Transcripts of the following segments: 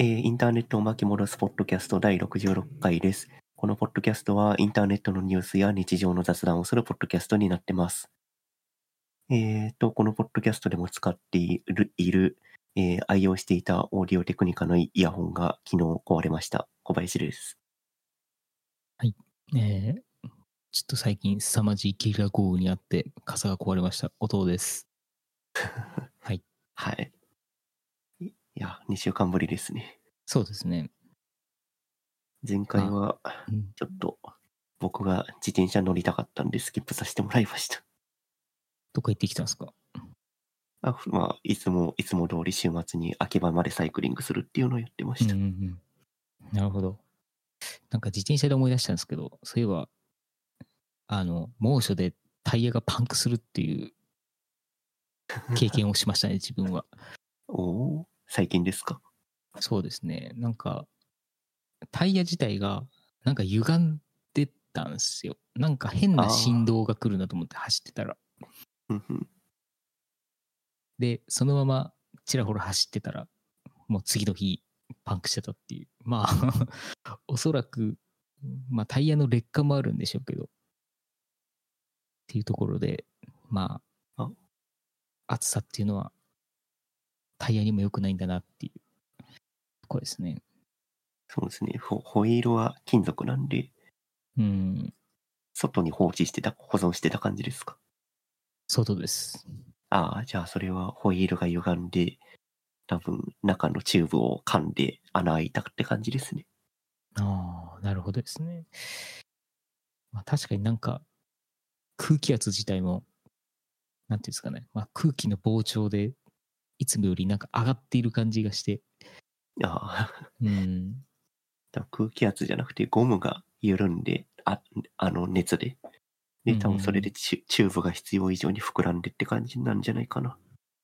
えーインターネットを巻き戻すポッドキャスト第66回です。このポッドキャストはインターネットのニュースや日常の雑談をするポッドキャストになってます。えーと、このポッドキャストでも使っている、いるえー愛用していたオーディオテクニカのイヤホンが昨日壊れました。小林です。えーちょっと最近凄まじいゲリラ豪雨にあって傘が壊れました。音です。はい。はい。いいや、2週間ぶりですね。そうですね。前回は、うんちょっと、僕が自転車乗りたかったんでスキップさせてもらいました。どっか行ってきたんですか？あまあ、いつも、いつも通り週末に秋葉までサイクリングするっていうのをやってました。うんうんうん。なるほど。なんか自転車で思い出したんですけど、そういえば、あの、猛暑でタイヤがパンクするっていう経験をしましたね、自分は。おお最近ですか？そうですね。なんか、タイヤ自体が、なんか歪んでたんですよ。なんか変な振動が来るなと思って走ってたら。で、そのままちらほら走ってたら、もう次の日、パンクしてたっていう。まあ、おそらく、まあタイヤの劣化もあるんでしょうけど、っていうところで、まああ、暑さっていうのは、タイヤにも良くないんだなっていうところですね。そうですね。ホホイールは金属なんで、うん、外に放置してた、保存してた感じですか？外です。ああ、じゃあそれはホイールが歪んで、多分中のチューブを噛んで穴開いたって感じですね。ああ、なるほどですね。まあ確かになんか空気圧自体も、なんていうんですかね、まあ空気の膨張でいつもよりなんか上がっている感じがして、ああ、うん、多分空気圧じゃなくてゴムが緩んで、ああの熱で。で、多分それでチュチューブが必要以上に膨らんでって感じなんじゃないかな。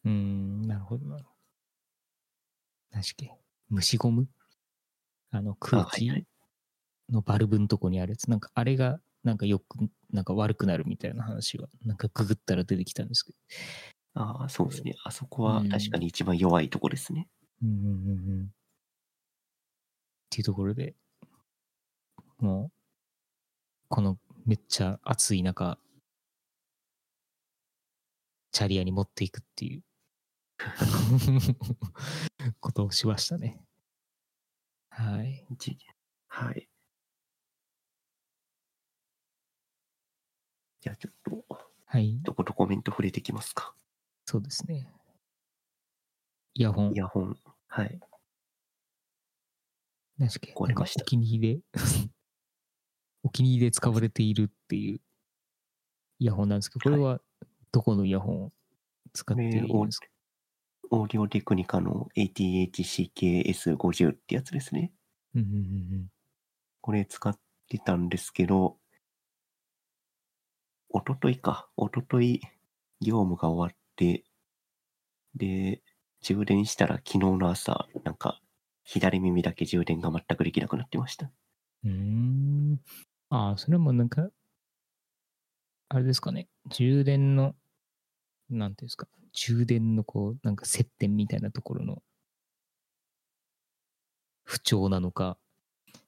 うん、なるほどなるほど。何しっけ虫ゴム？あの空気のバルブのとこにあるやつ、なんかあれがなんかよく、なんか悪くなるみたいな話が、なんかググったら出てきたんですけど。ああ、そうですね。あそこはうん確かに一番弱いとこですね。うんうんうんうん。っていうところで、もう、このめっちゃ暑い中、チャリアに持っていくっていう ことをしましたね。はい。じはい。じゃあちょっと、はい。どことコメント触れてきますか？そうですね。イヤホン。イ、ヤホン。はい。何でした。っかお気に入りで、お気に入りで使われているっていう。イヤホンなんですけど、これはどこのイヤホンを使っているんですか、オーディオテクニカの ATH-CKS50 ってやつですね。うんうんうん。これ使ってたんですけど、おとといか、おととい業務が終わって、で、充電したら昨日の朝、なんか、左耳だけ充電が全くできなくなってました。うん。うーん。ああ、それもなんか、あれですかね。充電の、なんていうんですか。充電のこう、なんか接点みたいなところの不調なのか、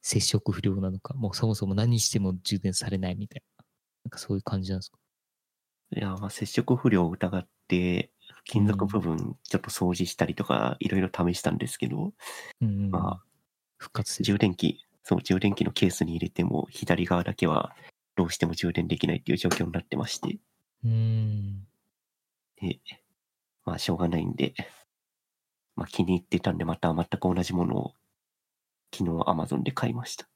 接触不良なのか、もうそもそも何しても充電されないみたいな。なんかそういう感じなんですか？いや、まあ、接触不良を疑って、金属部分ちょっと掃除したりとか、いろいろ試したんですけど、うんうん。まあ、復活充電器、そう、充電器のケースに入れても、左側だけはどうしても充電できないっていう状況になってまして、うーん。で、まあ、しょうがないんで、まあ、気に入ってたんで、また全く同じものを、昨日 Amazon で買いました。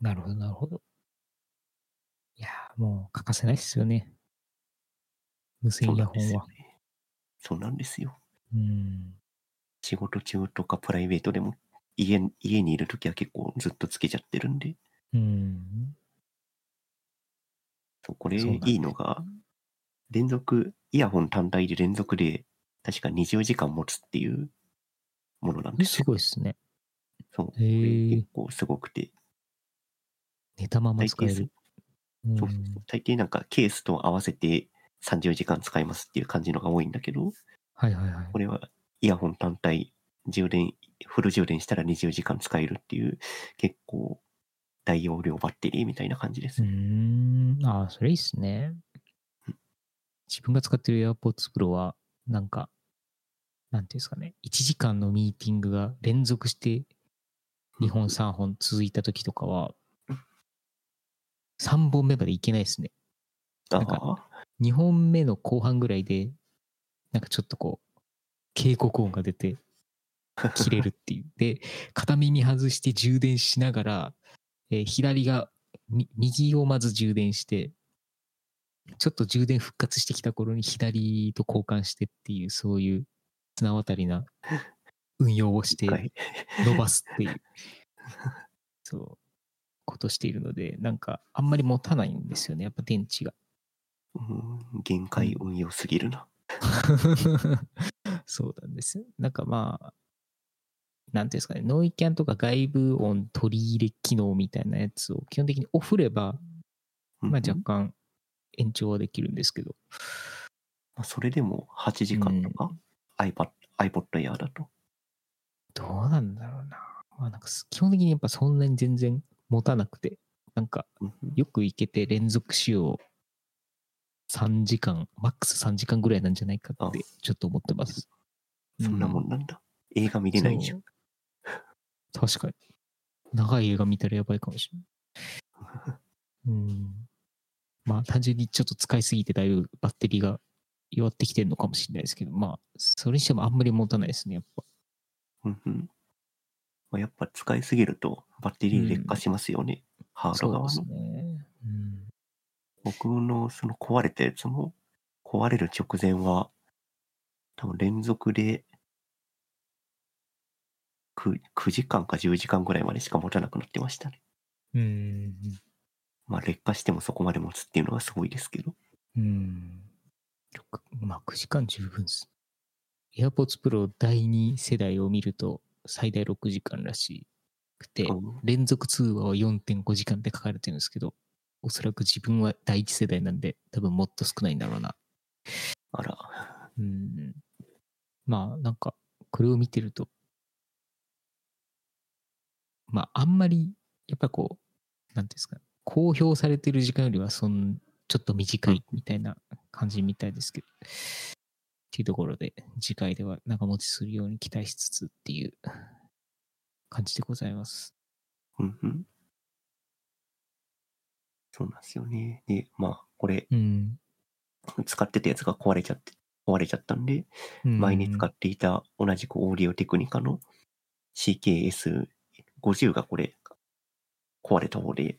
なるほど、なるほど。いやー、もう欠かせないですよね。無線そうイヤホンは。なんですよね。そうなんですよ。うん。仕事中とかプライベートでも、家家にいるときは結構ずっとつけちゃってるんで、うん。そうこれいいのが、連続、イヤホン単体で連続で、確か20時間持つっていうものなんですすよ。ごいですね。そう。これ結構すごくて、寝たまま使える。うんそうそうそう大抵なんかケースと合わせて30時間使いますっていう感じのが多いんだけど、はいはいはいこ。れはイヤホン単体充電フル充電したら20時間使えるっていう、結構大容量バッテリーみたいな感じですうん。ああ、それいいっすね。自分が使ってる AirPods Pro は、なんか、なんていうんですかね、1時間のミーティングが連続して2本3本続いた時とかは、3本目までいけないですね。なんか2本目の後半ぐらいで、なんかちょっとこう、警告音が出て、切れるっていう。で、片耳外して充電しながら、えー左が、み右をまず充電して、ちょっと充電復活してきた頃に左と交換してっていう、そういう綱渡りな 運用をして。伸ばすっていう、そう、ことしているので、なんかあんまり持たないんですよね、やっぱ電池が。うん、限界運用すぎるな。そうなんですよ。なんかまあ、なんていうんですかね、ノイキャンとか外部音取り入れ機能みたいなやつを基本的にオフれば、まあ若うん干延長はできるんですけど、まあそれでも8時間とか、iPad、iPod Air だと。どうなんだろうな。まあなんかす基本的にやっぱそんなに全然持たなくて、なんかうんうんよくいけて連続使用3時間、マックス3時間ぐらいなんじゃないかってちょっと思ってます。そんなもんなんだ。映画見れないじゃん。確かに。長い映画見たらやばいかもしれない。うん。まあ単純にちょっと使いすぎてだいぶバッテリーが弱ってきてるのかもしれないですけど、まあ、それにしてもあんまり持たないですね、やっぱ。うんうんまあ、やっぱ使いすぎるとバッテリー劣化しますよね。ハードそうで側の。すね。うん。僕のその壊れたやつも、壊れる直前は、多分連続で 9, 9時間か10時間ぐらいまでしか持たなくなってましたね。うん。まあ劣化してもそこまで持つっていうのはすごいですけど。うん。六まあ9時間十分です。AirPods Pro 第2世代を見ると最大6時間らしくて、うん連続通話は4.5時間って書かれてるんですけど、おそらく自分は第一世代なんで、多分もっと少ないんだろうな。あら。うん。まあ、なんか、これを見てると、まあ、あんまり、やっぱこう、なんていうんですか、公表されてる時間よりは、そん、ちょっと短いみたいな感じみたいですけど、っていうところで、次回では長持ちするように期待しつつっていう感じでございます。うんうん。そうなんですよね。で、まあ、これ、うん。使ってたやつが壊れちゃって、壊れちゃったんで、うん前に使っていた同じくオーディオテクニカの CKS50 がこれ、壊れた方で、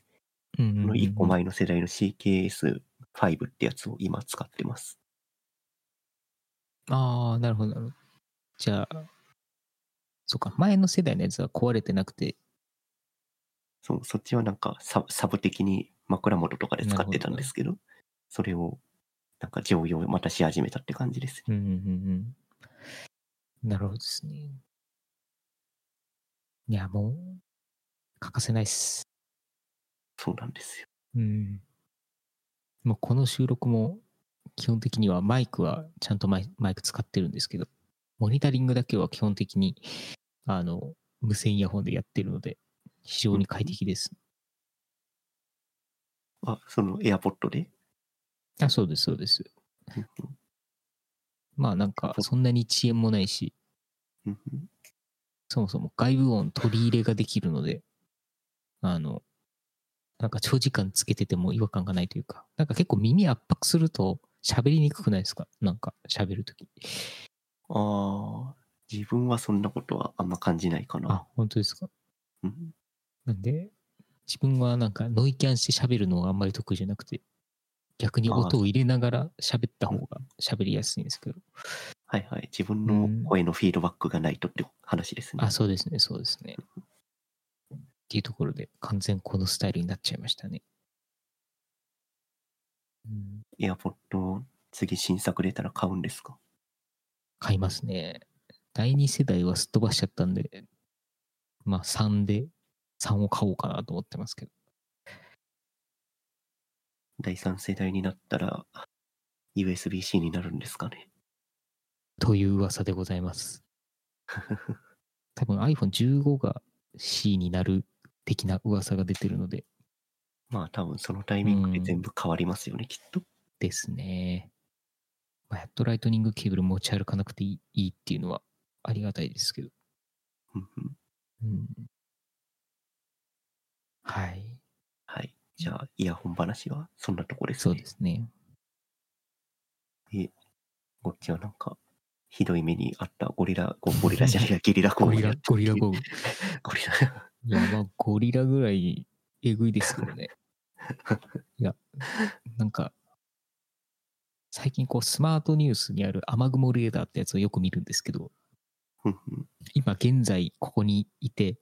うんの1個前の世代の CKS5 ってやつを今使ってます。ああ、なるほど、なるほど。じゃあ、そうか、前の世代のやつは壊れてなくて、そう、そっちはなんかササブ的に枕元とかで使ってたんですけど、それをなんか常用またし始めたって感じですね。うんうんうんうん。なるほどですね。いや、もう、欠かせないっす。そうなんですよ。うん。もうこの収録も、基本的にはマイクはちゃんとマイマイク使ってるんですけど、モニタリングだけは基本的に、あの、無線イヤホンでやってるので、非常に快適です。あ、その AirPod で？あ、そうです、そうです。まあなんか、そんなに遅延もないし、そもそも外部音取り入れができるので、あの、なんか長時間つけてても違和感がないというか、なんか結構耳圧迫すると喋りにくくないですか？なんか喋るとき。ああ、自分はそんなことはあんま感じないかな。あ、本当ですか？うん、なんで、自分はなんかノイキャンして喋るのがあんまり得意じゃなくて、逆に音を入れながら喋った方が喋りやすいんですけど。はいはい。自分うんの声のフィードバックがないとって話ですね。あ、そうですね、そうですね。っていうところで完全このスタイルになっちゃいましたね。うん、AirPod 次新作出たら買うんですか？買いますね。第2世代はすっ飛ばしちゃったんで、まあ3で、3を買おうかなと思ってますけど。第3世代になったら USB-C になるんですかね。という噂でございます。多分 iPhone15 が C になる的な噂が出てるので、まあ多分そのタイミングで全部変わりますよね、きっと。ですね。まあ、やっとライトニングケーブル持ち歩かなくていいいいっていうのはありがたいですけど。うんうんうん。はい。はい。じゃあ、イヤホン話はそんなとこですね。そうですね。こっちはなんか、ひどい目にあったゴリラ、ゴゴリラじゃないや、ゲリラ豪ゴリラゴリラ豪雨。ゴリラ。いや、まあ、ゴリラぐらいえぐいですけどね。いや、なんか、最近こう、スマートニュースにある雨雲レーダーってやつをよく見るんですけど、今現在ここにいて、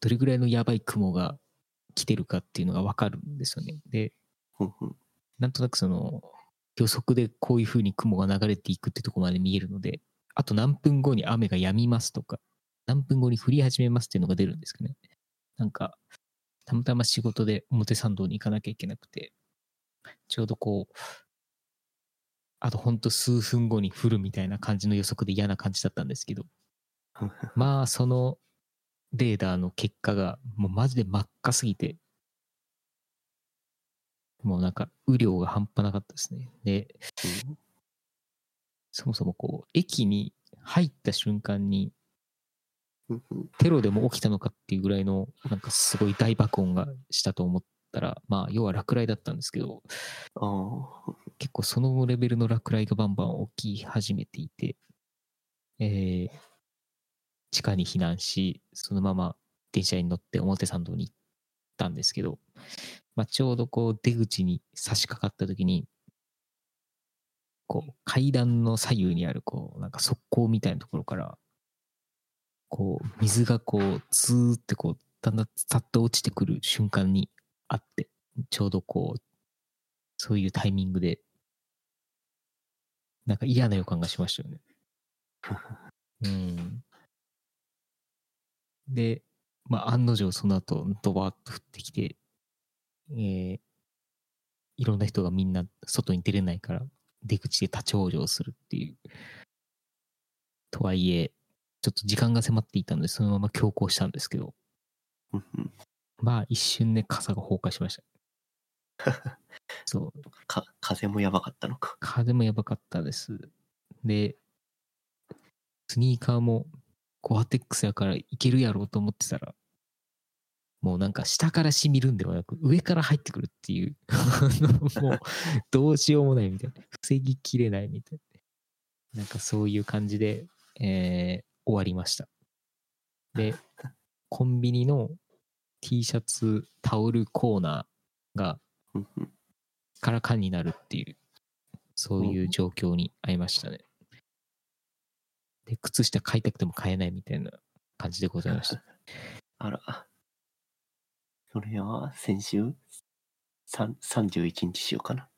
どれぐらいのやばい雲が来てるかっていうのがわかるんですよね。で、なんとなくその予測でこういう風に雲が流れていくってとこまで見えるので、あと何分後に雨が止みますとか、何分後に降り始めますっていうのが出るんですけどね。なんか、たまたま仕事で表参道に行かなきゃいけなくて、ちょうどこう、あとほんと数分後に降るみたいな感じの予測で嫌な感じだったんですけど、まあ、そのレーダーの結果が、もうマジで真っ赤すぎて、もうなんか、雨量が半端なかったですね。で、そもそもこう、駅に入った瞬間に、テロでも起きたのかっていうぐらいの、なんかすごい大爆音がしたと思ったら、まあ、要は落雷だったんですけど、結構そのレベルの落雷がバンバン起き始めていて、えー、地下に避難し、そのまま電車に乗って表参道に行ったんですけど、まあ、ちょうどこう出口に差し掛かった時に、こう階段の左右にあるこうなんか側溝みたいなところから、こう水がこうツーってこうだんだんさっと落ちてくる瞬間にあって、ちょうどこう、そういうタイミングで、なんか嫌な予感がしましたよね。うん。で、まあ、案の定その後、ドバーッと降ってきて、えーいろんな人がみんな外に出れないから、出口で立ち往生するっていう。とはいえ、ちょっと時間が迫っていたので、そのまま強行したんですけど、まあ一瞬で傘が崩壊しました。そう。か風もやばかったのか。風もやばかったです。で、スニーカーもゴアテックスやからいけるやろうと思ってたら、もうなんか下から染みるんではなく上から入ってくるっていう、あのもうどうしようもないみたいな。防ぎきれないみたいな。なんかそういう感じで、えー終わりました。で、コンビニの T シャツ、タオルコーナーがからかんになるっていう、そういう状況に遭いましたね。で、靴下買いたくても買えないみたいな感じでございました。あら。それは先週？さん31日しようかな。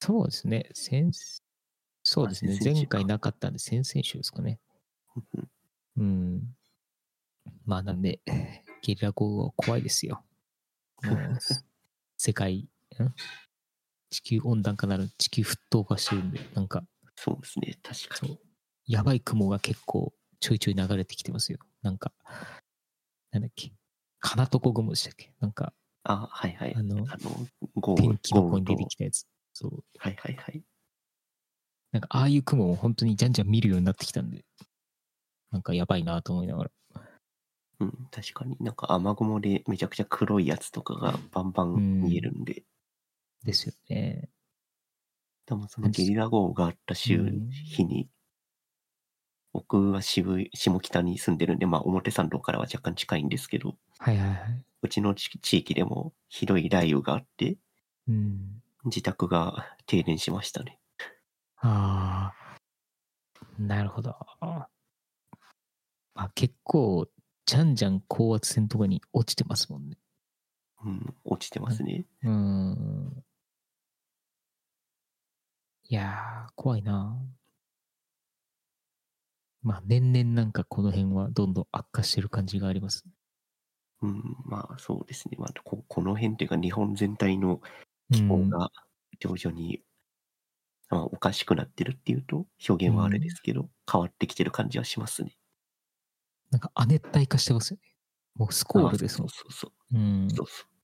そうですね。先、そうですね前回なかったんで、先々週ですかね。うん。まあなんで、ゲリラ豪雨は怖いですよ。世界、ん？地球温暖化なる地球沸騰化してるんで、なんか、そうですね、確かに。やばい雲が結構ちょいちょい流れてきてますよ。なんか、なんだっけ、かなとこ雲でしたっけ？なんか、あ、はいはい。あのあの、天気の子に出てきたやつ。そう。はいはいはい。なんか、ああいう雲を本当にじゃんじゃん見るようになってきたんで、なんかやばいなと思いながら。うん、確かになんか雨雲でめちゃくちゃ黒いやつとかがバンバン見えるんで、ですよね。多分そのゲリラ豪雨があった週、うん日に、僕は渋い下北に住んでるんで、まあ表参道からは若干近いんですけど、はいはいはい。うちの地地域でもひどい雷雨があって、うん。自宅が停電しましたね。ああ。なるほど。まあ結構、じゃんじゃん高圧線とかに落ちてますもんね。うん、落ちてますね。うーん。いやー、怖いな。まあ年々なんかこの辺はどんどん悪化してる感じがあります。うん、まあそうですね。まあ、ここの辺っていうか日本全体のうん、気候が徐々に、まあ、おかしくなってるっていうと表現はあれですけど、変わってきてる感じはしますね。なんか亜熱帯化してますよね。もうスコールですもん。あそうそうそううん。そう。そう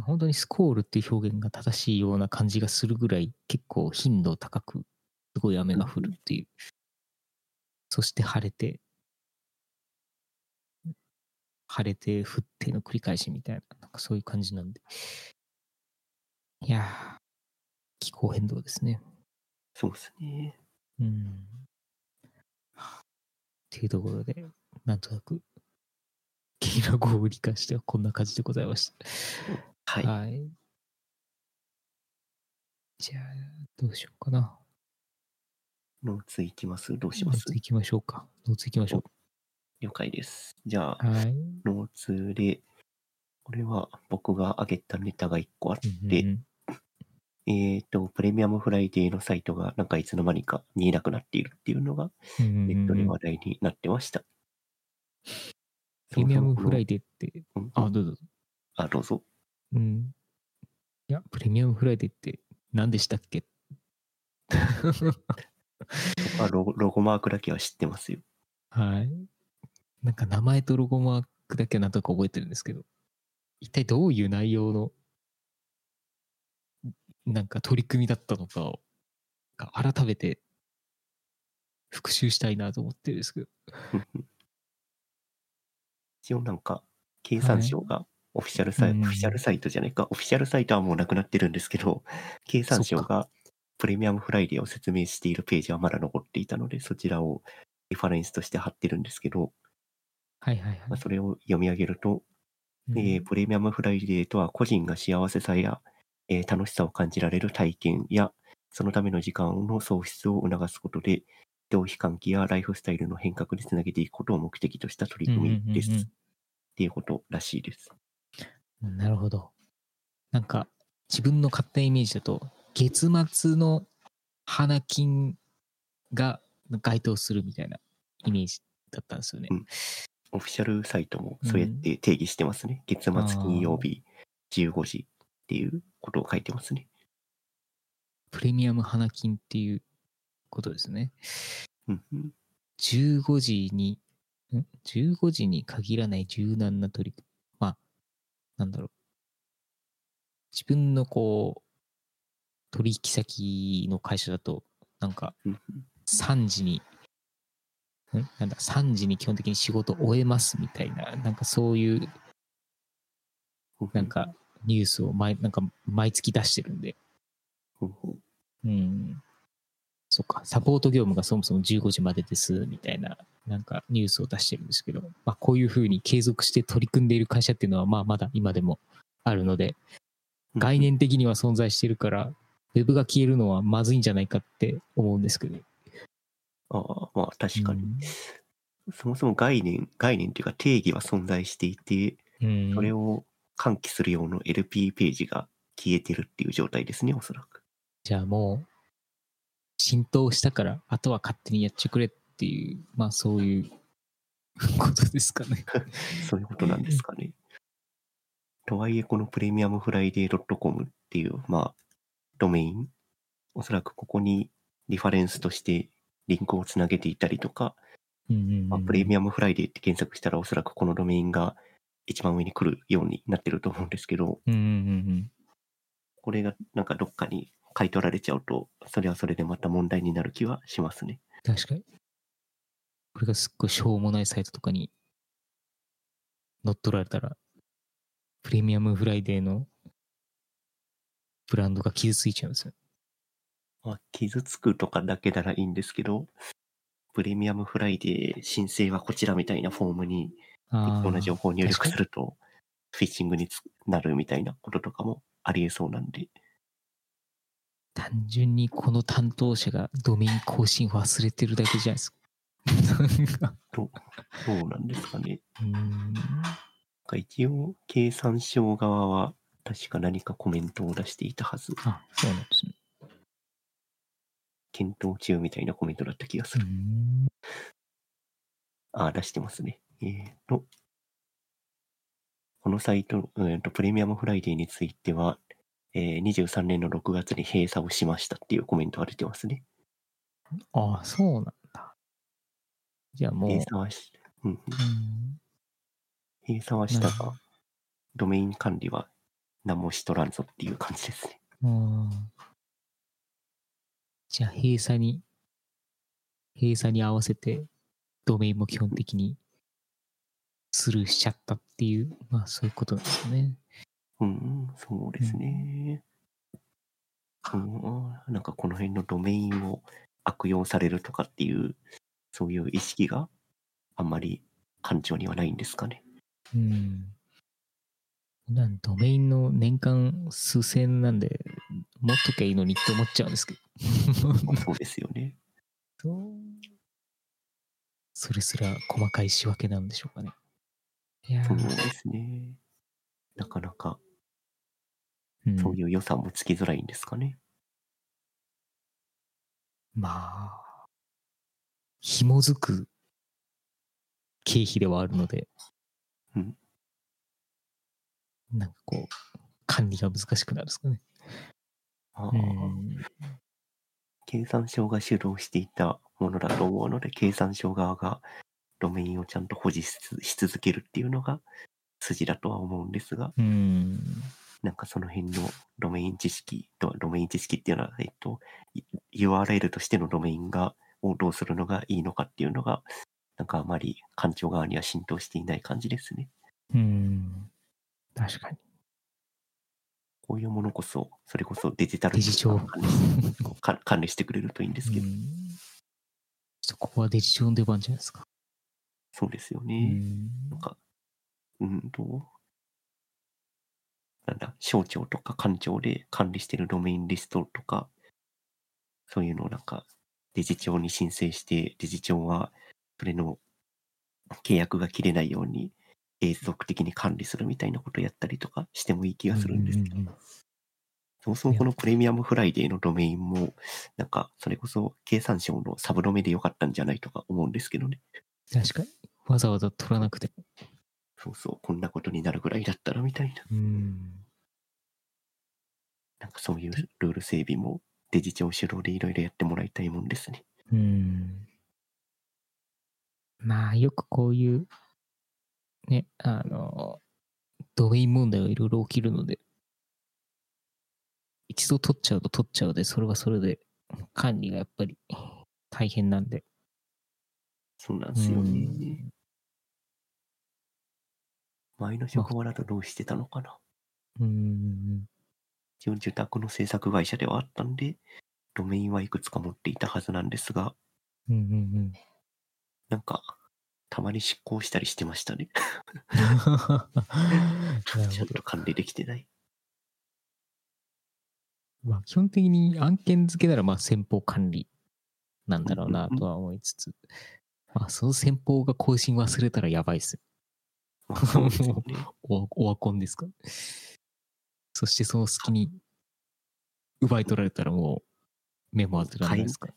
本当にスコールっていう表現が正しいような感じがするぐらい結構頻度高くすごい雨が降るっていう。そして晴れて、晴れて降っての繰り返しみたいな、なんかそういう感じなんで。いやー、気候変動ですね。そうですね。うん。っていうところで、なんとなく、ゲリラ豪雨に関してはこんな感じでございました。はい。はい。じゃあ、どうしようかな。ノーツいきます？どうします？ノーツ行きましょうか。ノーツ行きましょ了解です。じゃあう。、はい。ノーツで、これは僕が挙げたネタが1個あって、うんうんえっ、と、プレミアムフライデーのサイトがなんかいつの間にか見えなくなっているっていうのがうんうんうんネットで話題になってました。プレミアムフライデーって、ーあ、どうぞ。あ、どうぞ。うん。いや、プレミアムフライデーって何でしたっけ？あロゴロゴマークだけは知ってますよ。はい。なんか名前とロゴマークだけはなんとか覚えてるんですけど、一体どういう内容の、なんか取り組みだったのかを、が改めて復習したいなと思ってるんですけど。一応なんか、経産省がオフィシャルサイト、うんオフィシャルサイトじゃないか、オフィシャルサイトはもうなくなってるんですけど、経産省がプレミアムフライデーを説明しているページはまだ残っていたので、そちらをリファレンスとして貼ってるんですけど、はいはいはい。まあ、それを読み上げると、うんえープレミアムフライデーとは個人が幸せさや、えー楽しさを感じられる体験や、そのための時間の創出を促すことで、消費喚起やライフスタイルの変革につなげていくことを目的とした取り組みです。うんうんうんうんっていうことらしいです。なるほど。なんか、自分の勝手なイメージだと、月末の花金が該当するみたいなイメージだったんですよね。うんオフィシャルサイトもそうやって定義してますね。月末金曜日15時っていうことを書いてますね。プレミアム花金っていうことですね。うんうん15時に、ん ?15 時に限らない柔軟な取り組み。まあ、なんだろう。自分のこう、取引先の会社だと、なんか、うん。3時に、ん？なんだ、3時に基本的に仕事終えますみたいな、なんかそういう、うんなんかニュースを毎、なんか毎月出してるんで、うん。そっか、サポート業務がそもそも15時までです、みたいな、なんかニュースを出してるんですけど、まあこういうふうに継続して取り組んでいる会社っていうのは、まあまだ今でもあるので、概念的には存在してるから、ウェブが消えるのはまずいんじゃないかって思うんですけど。ああ、まあ確かに。うんそもそも概念、概念というか定義は存在していて、うん。それを喚起する用の LP ページが消えてるっていう状態ですね、おそらく。じゃあもう、浸透したから、あとは勝手にやっちゃくれっていう、まあそういうことですかね。そういうことなんですかね。とはいえ、このプレミアムフライデー .com っていう、まあ、ドメイン、おそらくここにリファレンスとしてリンクをつなげていたりとか、まあ、プレミアムフライデーって検索したらおそらくこのドメインが一番上に来るようになってると思うんですけど、これがなんかどっかに買い取られちゃうと、それはそれでまた問題になる気はしますね。うん。確かに。これがすっごいしょうもないサイトとかに乗っ取られたら、プレミアムフライデーのブランドが傷ついちゃうんですよ。まあ、傷つくとかだけならいいんですけど、プレミアムフライデー申請はこちらみたいなフォームにあ適当な情報を入力すると、フィッシングにつながるみたいなこととかもありえそうなんで、単純にこの担当者がドメイン更新忘れてるだけじゃないですか。なんかどうなんですかね。うーん一応、経産省側は確か何かコメントを出していたはず、あ、そうなんですね。検討中みたいなコメントだった気がする。んあ、出してますね。えーと、このサイト、えーと、プレミアムフライデーについては、えー23年の6月に閉鎖をしましたっていうコメントが出てますね。ああ、そうなんだ。じゃあもう、閉鎖はし、うんうん、うん閉鎖はしたが、ドメイン管理は何もしとらんぞっていう感じですね。うんじゃあ閉鎖に、閉鎖に合わせて、ドメインも基本的にスルーしちゃったっていう、まあそういうことなんですよね。うん、そうですね。うん、なんかこの辺のドメインを悪用されるとかっていう、そういう意識があんまり官庁にはないんですかね。うん。なんドメインの年間数千なんで、持っときゃいいのにって思っちゃうんですけど。そうですよね。そうそれすら細かい仕分けなんでしょうかね。いやそうーですね。なかなかうんそういう予算もつきづらいんですかね。まあ、紐づく経費ではあるので、うんなんかこう、管理が難しくなるんですかね。ああうん経産省が主導していたものだと思うので、経産省側がドメインをちゃんと保持し続けるっていうのが筋だとは思うんですが、うん。なんかその辺のドメイン知識と、ドメイン知識っていうのは、えっと、い URL としてのドメインが、をどうするのがいいのかっていうのが、なんかあまり官庁側には浸透していない感じですね。うん。確かに。こういうものこそ、それこそデジタルデジ庁管理して か管理してくれるといいんですけど、うんちょっとここはデジ庁の出番じゃないですか。そうですようね。んなんか、うんと、なんだ、省庁とか官庁で管理してるドメインリストとか、そういうのをなんか、デジ庁に申請して、デジ庁は、それの契約が切れないように、永続的に管理するみたいなことをやったりとかしてもいい気がするんですけど、うううんそもそもこのプレミアムフライデーのドメインも、なんか、それこそ経産省のサブドメでよかったんじゃないとか思うんですけどね。確かに。わざわざ取らなくても。そうそう、こんなことになるぐらいだったらみたいな。うん。なんかそういうルール整備もデジ庁主導でいろいろやってもらいたいもんですね。うん。まあ、よくこういう、ね、あの、ドメイン問題がいろいろ起きるので、一度取っちゃうと取っちゃうで、それはそれで管理がやっぱり大変なんで。そうなんですようねん。前の職場だとどうしてたのかな。うん。一応受託の制作会社ではあったんで、ドメインはいくつか持っていたはずなんですが、うんうんうん。なんか、たまに執行したりしてましたね。ちゃ。んと管理できてない。まあ、基本的に案件付けなら、まあ、先方管理なんだろうなとは思いつつ、まあ、その先方が更新忘れたらやばいっす。オワコンですか？そしてその隙に奪い取られたらもうメモ当てられないですか？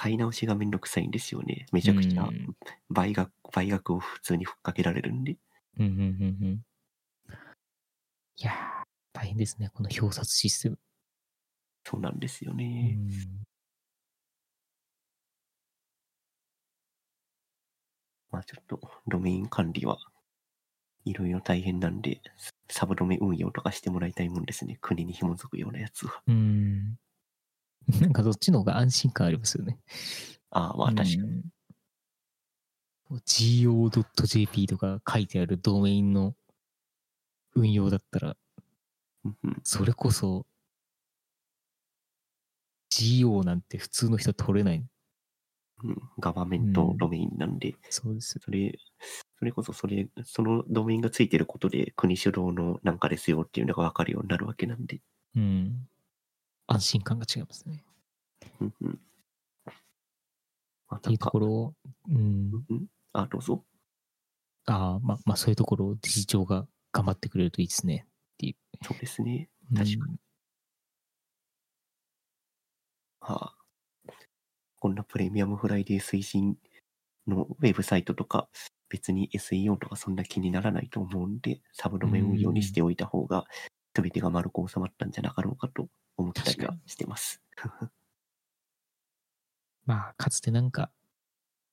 買い直しがめんどくさいんですよね。めちゃくちゃうん倍額、倍額を普通にふっかけられるんで。うんうんうんうん。いやー、大変ですね、この表札システム。そうなんですようね。んまあちょっと、ドメイン管理はいろいろ大変なんで、サブドメ運用とかしてもらいたいもんですね。国に紐づくようなやつは。うん。なんかどっちの方が安心感ありますよね。ああ、まあ確かに。に。go.jp とか書いてあるドメインの運用だったら、うんうんそれこそ go なんて普通の人は取れない。うんガバメントドメインなんで、そうです。それ、それこそそれ、そのドメインがついてることで国主導のなんかですよっていうのがわかるようになるわけなんで。うん。安心感が違いますね。うんうん。まあっていうところを、うん。あ、どうぞ。ああ、まあ、まあそういうところを理事長が頑張ってくれるといいですね。そうですね。確かに。うんはあ、こんなプレミアムフライデー推進のウェブサイトとか、別に SEO とかそんな気にならないと思うんで、サブドメ運用にしておいた方が、全てが丸く収まったんじゃなかろうかと思ったりはしてます。まあ、かつてなんか、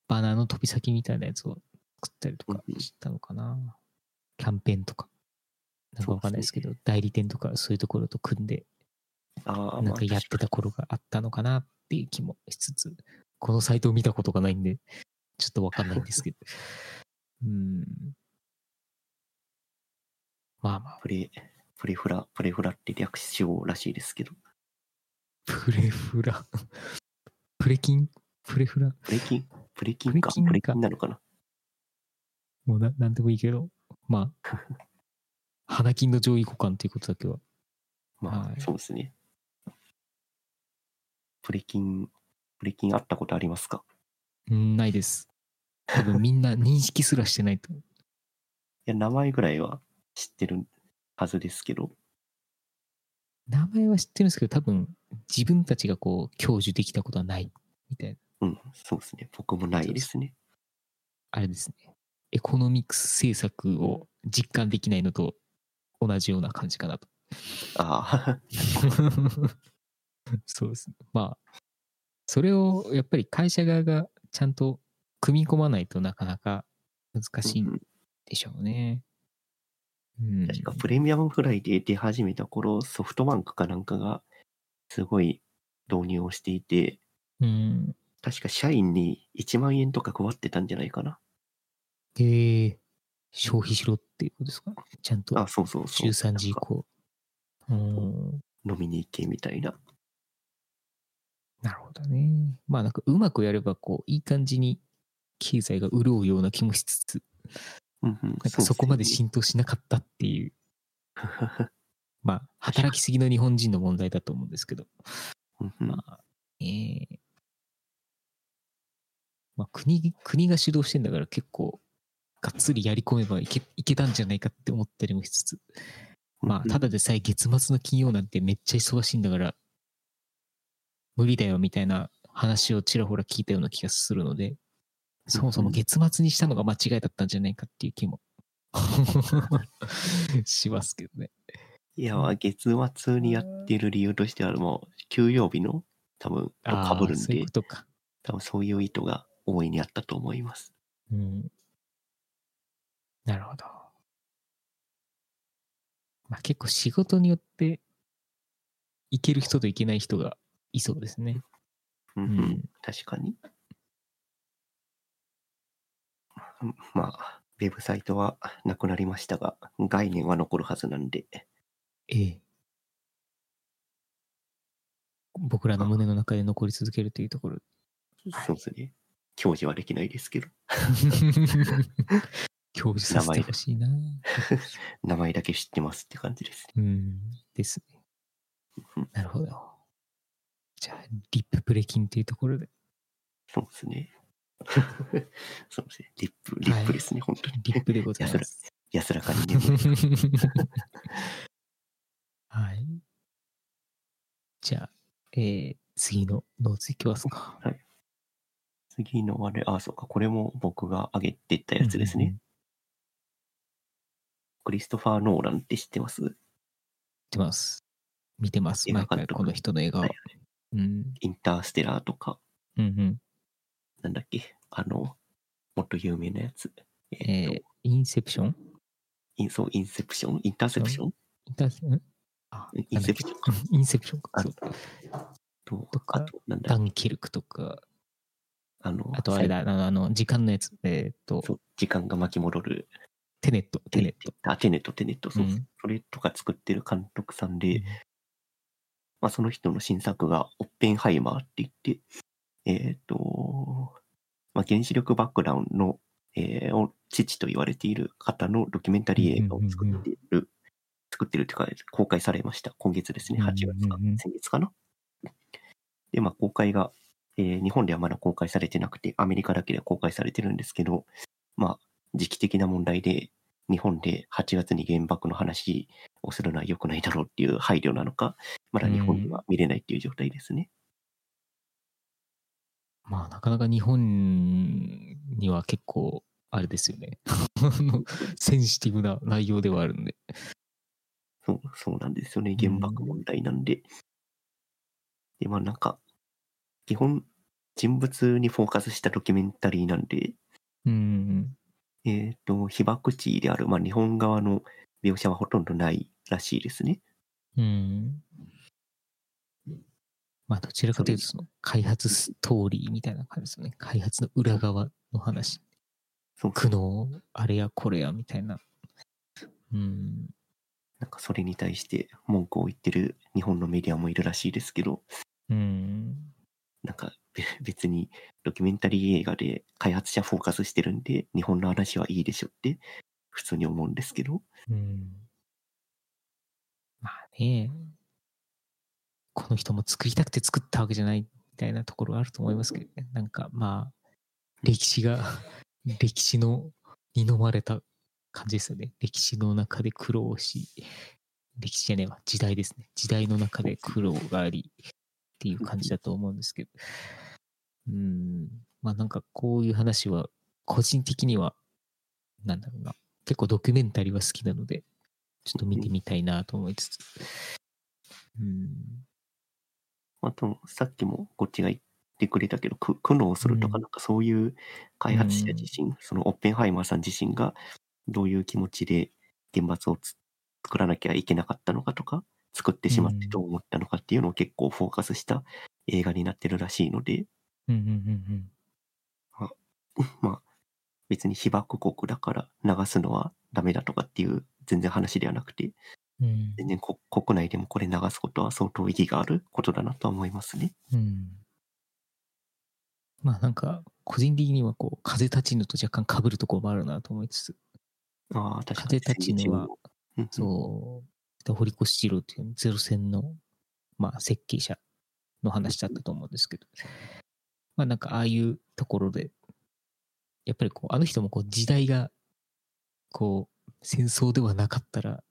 バナーの飛び先みたいなやつを作ったりとかうんうんしたのかな。キャンペーンとか。なんかわかんないですけど、そう代理店とかそういうところと組んで、なんかやってた頃があったのかなっていう気もしつつ、このサイトを見たことがないんで、ちょっとわかんないんですけど。うん。まあまあ、プレ、プレフラ、プレフラって略称らしいですけど、プレフラ。プレキン？プレフラ？プレキン？プレキンか？プレキンなのかな？もうななんでもいいけど、まあ、花金の上位互換っていうことだけは。まあ、はいそうですね。プレキン、プレキンあったことありますか？うん、ないです。多分みんな認識すらしてないと。いや、名前ぐらいは知ってるはずですけど、名前は知ってるんですけど、多分自分たちがこう、享受できたことはないみたいな。うん、そうですね。僕もないですね。あれですね。エコノミクス政策を実感できないのと同じような感じかなと。ああ、そうですね。まあ、それをやっぱり会社側がちゃんと組み込まないとなかなか難しいんでしょうね。うん。確かプレミアムフライで出始めた頃、ソフトバンクかなんかがすごい導入をしていて、うん。確か社員に1万円とか配ってたんじゃないかな。へえ消費しろっていうことですか？ちゃんとあ、そうそうそう。13時以降。うん。飲みに行けみたいな。なるほどね。まあなんかうまくやればこういい感じに経済が潤うような気もしつつ、うんうん、なんかそこまでし浸透しなかったっていう、まあ働きすぎの日本人の問題だと思うんですけど、まあ、えー。まあ国、国が主導してんだから結構がっつりやり込めばいけいけたんじゃないかって思ったりもしつつ、まあ、ただでさえ月末の金曜なんてめっちゃ忙しいんだから、無理だよみたいな話をちらほら聞いたような気がするので、そもそも月末にしたのが間違いだったんじゃないかっていう気も しますけどね。いや、まあ月末にやってる理由としては、もう、休養日の多分、かぶるんでそういうこ、とか。多分そういう意図が大いにあったと思います。うん。なるほど。まあ結構仕事によって、いける人といけない人がいそうですね。うんううんん。確かに。まあ、ウェブサイトはなくなりましたが、概念は残るはずなんで、ええ。僕らの胸の中で残り続けるというところ。そうですね。教授はできないですけど、教授させてほしいな。名前だけ知ってますって感じです。うん。ですねうん。なるほど。じゃあ、リッププレキンっていうところで、そうですね。そうですね。リップ、リップですね、本当に。リップでございます。安らかにね。はい。じゃあ、えー、次のノーツいきますか。次のあれ、あ、そうか、これも僕が挙げてたやつですね。うんうんうん。クリストファー・ノーランって知ってます？知ってます。見てます。毎回この人の映画をはい。うん。インターステラーとか、うんうん。なんだっけ、あの、もっと有名なやつ。えっ、と、えー、インセプション？インそう、インセプション？インターセプション？インターセんあ、インセプション。インセプションか。とあと、なんだダンキルクとか、あの、あとあれだ、あの、時間のやつ、えーっと、時間が巻き戻る。テネット、テネット。あ、テネット、テネット、そう、うん。それとか作ってる監督さんで、うん。まあ、その人の新作が、オッペンハイマーって言って、えっ、と、まあ、原子力バックグラウンドの、えーお父と言われている方のドキュメンタリー映画を作っている、作ってるっていうか、公開されました。今月ですね、8月か、先月かな。で、まあ、公開が、えー日本ではまだ公開されてなくて、アメリカだけで公開されてるんですけど、まあ、時期的な問題で、日本で8月に原爆の話をするのは良くないだろうっていう配慮なのか、まだ日本では見れないっていう状態ですね。まあ、なかなか日本には結構、あれですよね。センシティブな内容ではあるんで。そう、そうなんですよね。原爆問題なんで。で、まあなんか、基本、人物にフォーカスしたドキュメンタリーなんで、うん。えっ、と、被爆地である、まあ、日本側の描写はほとんどないらしいですね。うん。まあ、どちらかというと、その、開発ストーリーみたいな感じですよね。開発の裏側の話。そう苦悩、あれやこれや、みたいな。うん。なんかそれに対して文句を言ってる日本のメディアもいるらしいですけど、うん。なんかべ別にドキュメンタリー映画で開発者フォーカスしてるんで、日本の話はいいでしょって普通に思うんですけど、うん。まあね、この人も作りたくて作ったわけじゃないみたいなところがあると思いますけどね。なんかまあ、歴史が、歴史のに飲まれた感じですよね。歴史の中で苦労し、歴史じゃねえわ、時代ですね。時代の中で苦労がありっていう感じだと思うんですけど。うん。まあなんかこういう話は、個人的には、なんだろうな。結構ドキュメンタリーは好きなので、ちょっと見てみたいなと思いつつ。うん。あと、さっきもこっちが言ってくれたけど、く苦悩するとか、うん。なんかそういう開発者自身、そのオッペンハイマーさん自身がどういう気持ちで原発をつ作らなきゃいけなかったのかとか、作ってしまってどう思ったのかっていうのを結構フォーカスした映画になってるらしいので、うんうんうん まあ、別に被爆国だから流すのはダメだとかっていう全然話ではなくて、うん。うん全然こ国内でもこれ流すことは相当意義があることだなとは思いますね。うん。まあなんか、個人的にはこう、風立ちぬと若干被るところもあるなと思いつつ、ああ、確か風に。立ちぬは、うんうんそう、堀越二郎というゼロ戦の、まあ設計者の話だったと思うんですけど、まあなんかああいうところで、やっぱりこう、あの人もこう時代が、こう、戦争ではなかったら、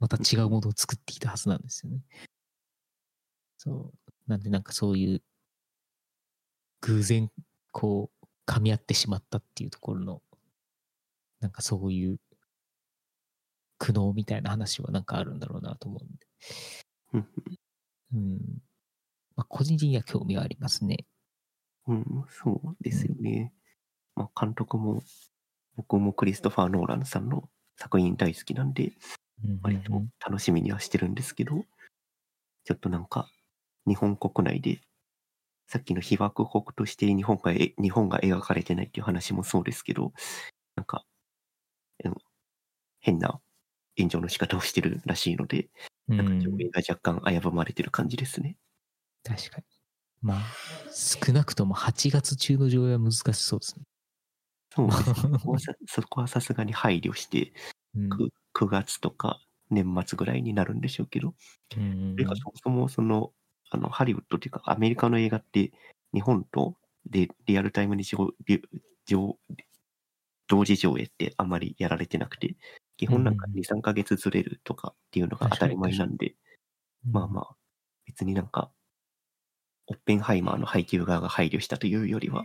また違うものを作ってきたはずなんですよね。そう。なんでなんかそういう、偶然、こう、噛み合ってしまったっていうところの、なんかそういう、苦悩みたいな話はなんかあるんだろうなと思うんで。うんうん。まあ、個人的には興味がありますね。うん、そうですよね。まあ、監督も、僕もクリストファー・ノーランさんの作品大好きなんで、うん割と楽しみにはしてるんですけど、ちょっとなんか、日本国内で、さっきの被爆国として日本がえ、日本が描かれてないっていう話もそうですけど、なんか、うん変な炎上の仕方をしてるらしいので、うんなんか上映が若干危ぶまれてる感じですね。確かに。まあ、少なくとも8月中の上映は難しそうですね。そうですね。そこはさすがに配慮して、うんく9月とか年末ぐらいになるんでしょうけど、うんそれかそもそもその、あの、ハリウッドっていうか、アメリカの映画って、日本とでリアルタイムに上リ上同時上映ってあんまりやられてなくて、基本なんかうん2、3ヶ月ずれるとかっていうのが当たり前なんで、まあまあ、別になんか、オッペンハイマーの配給側が配慮したというよりは、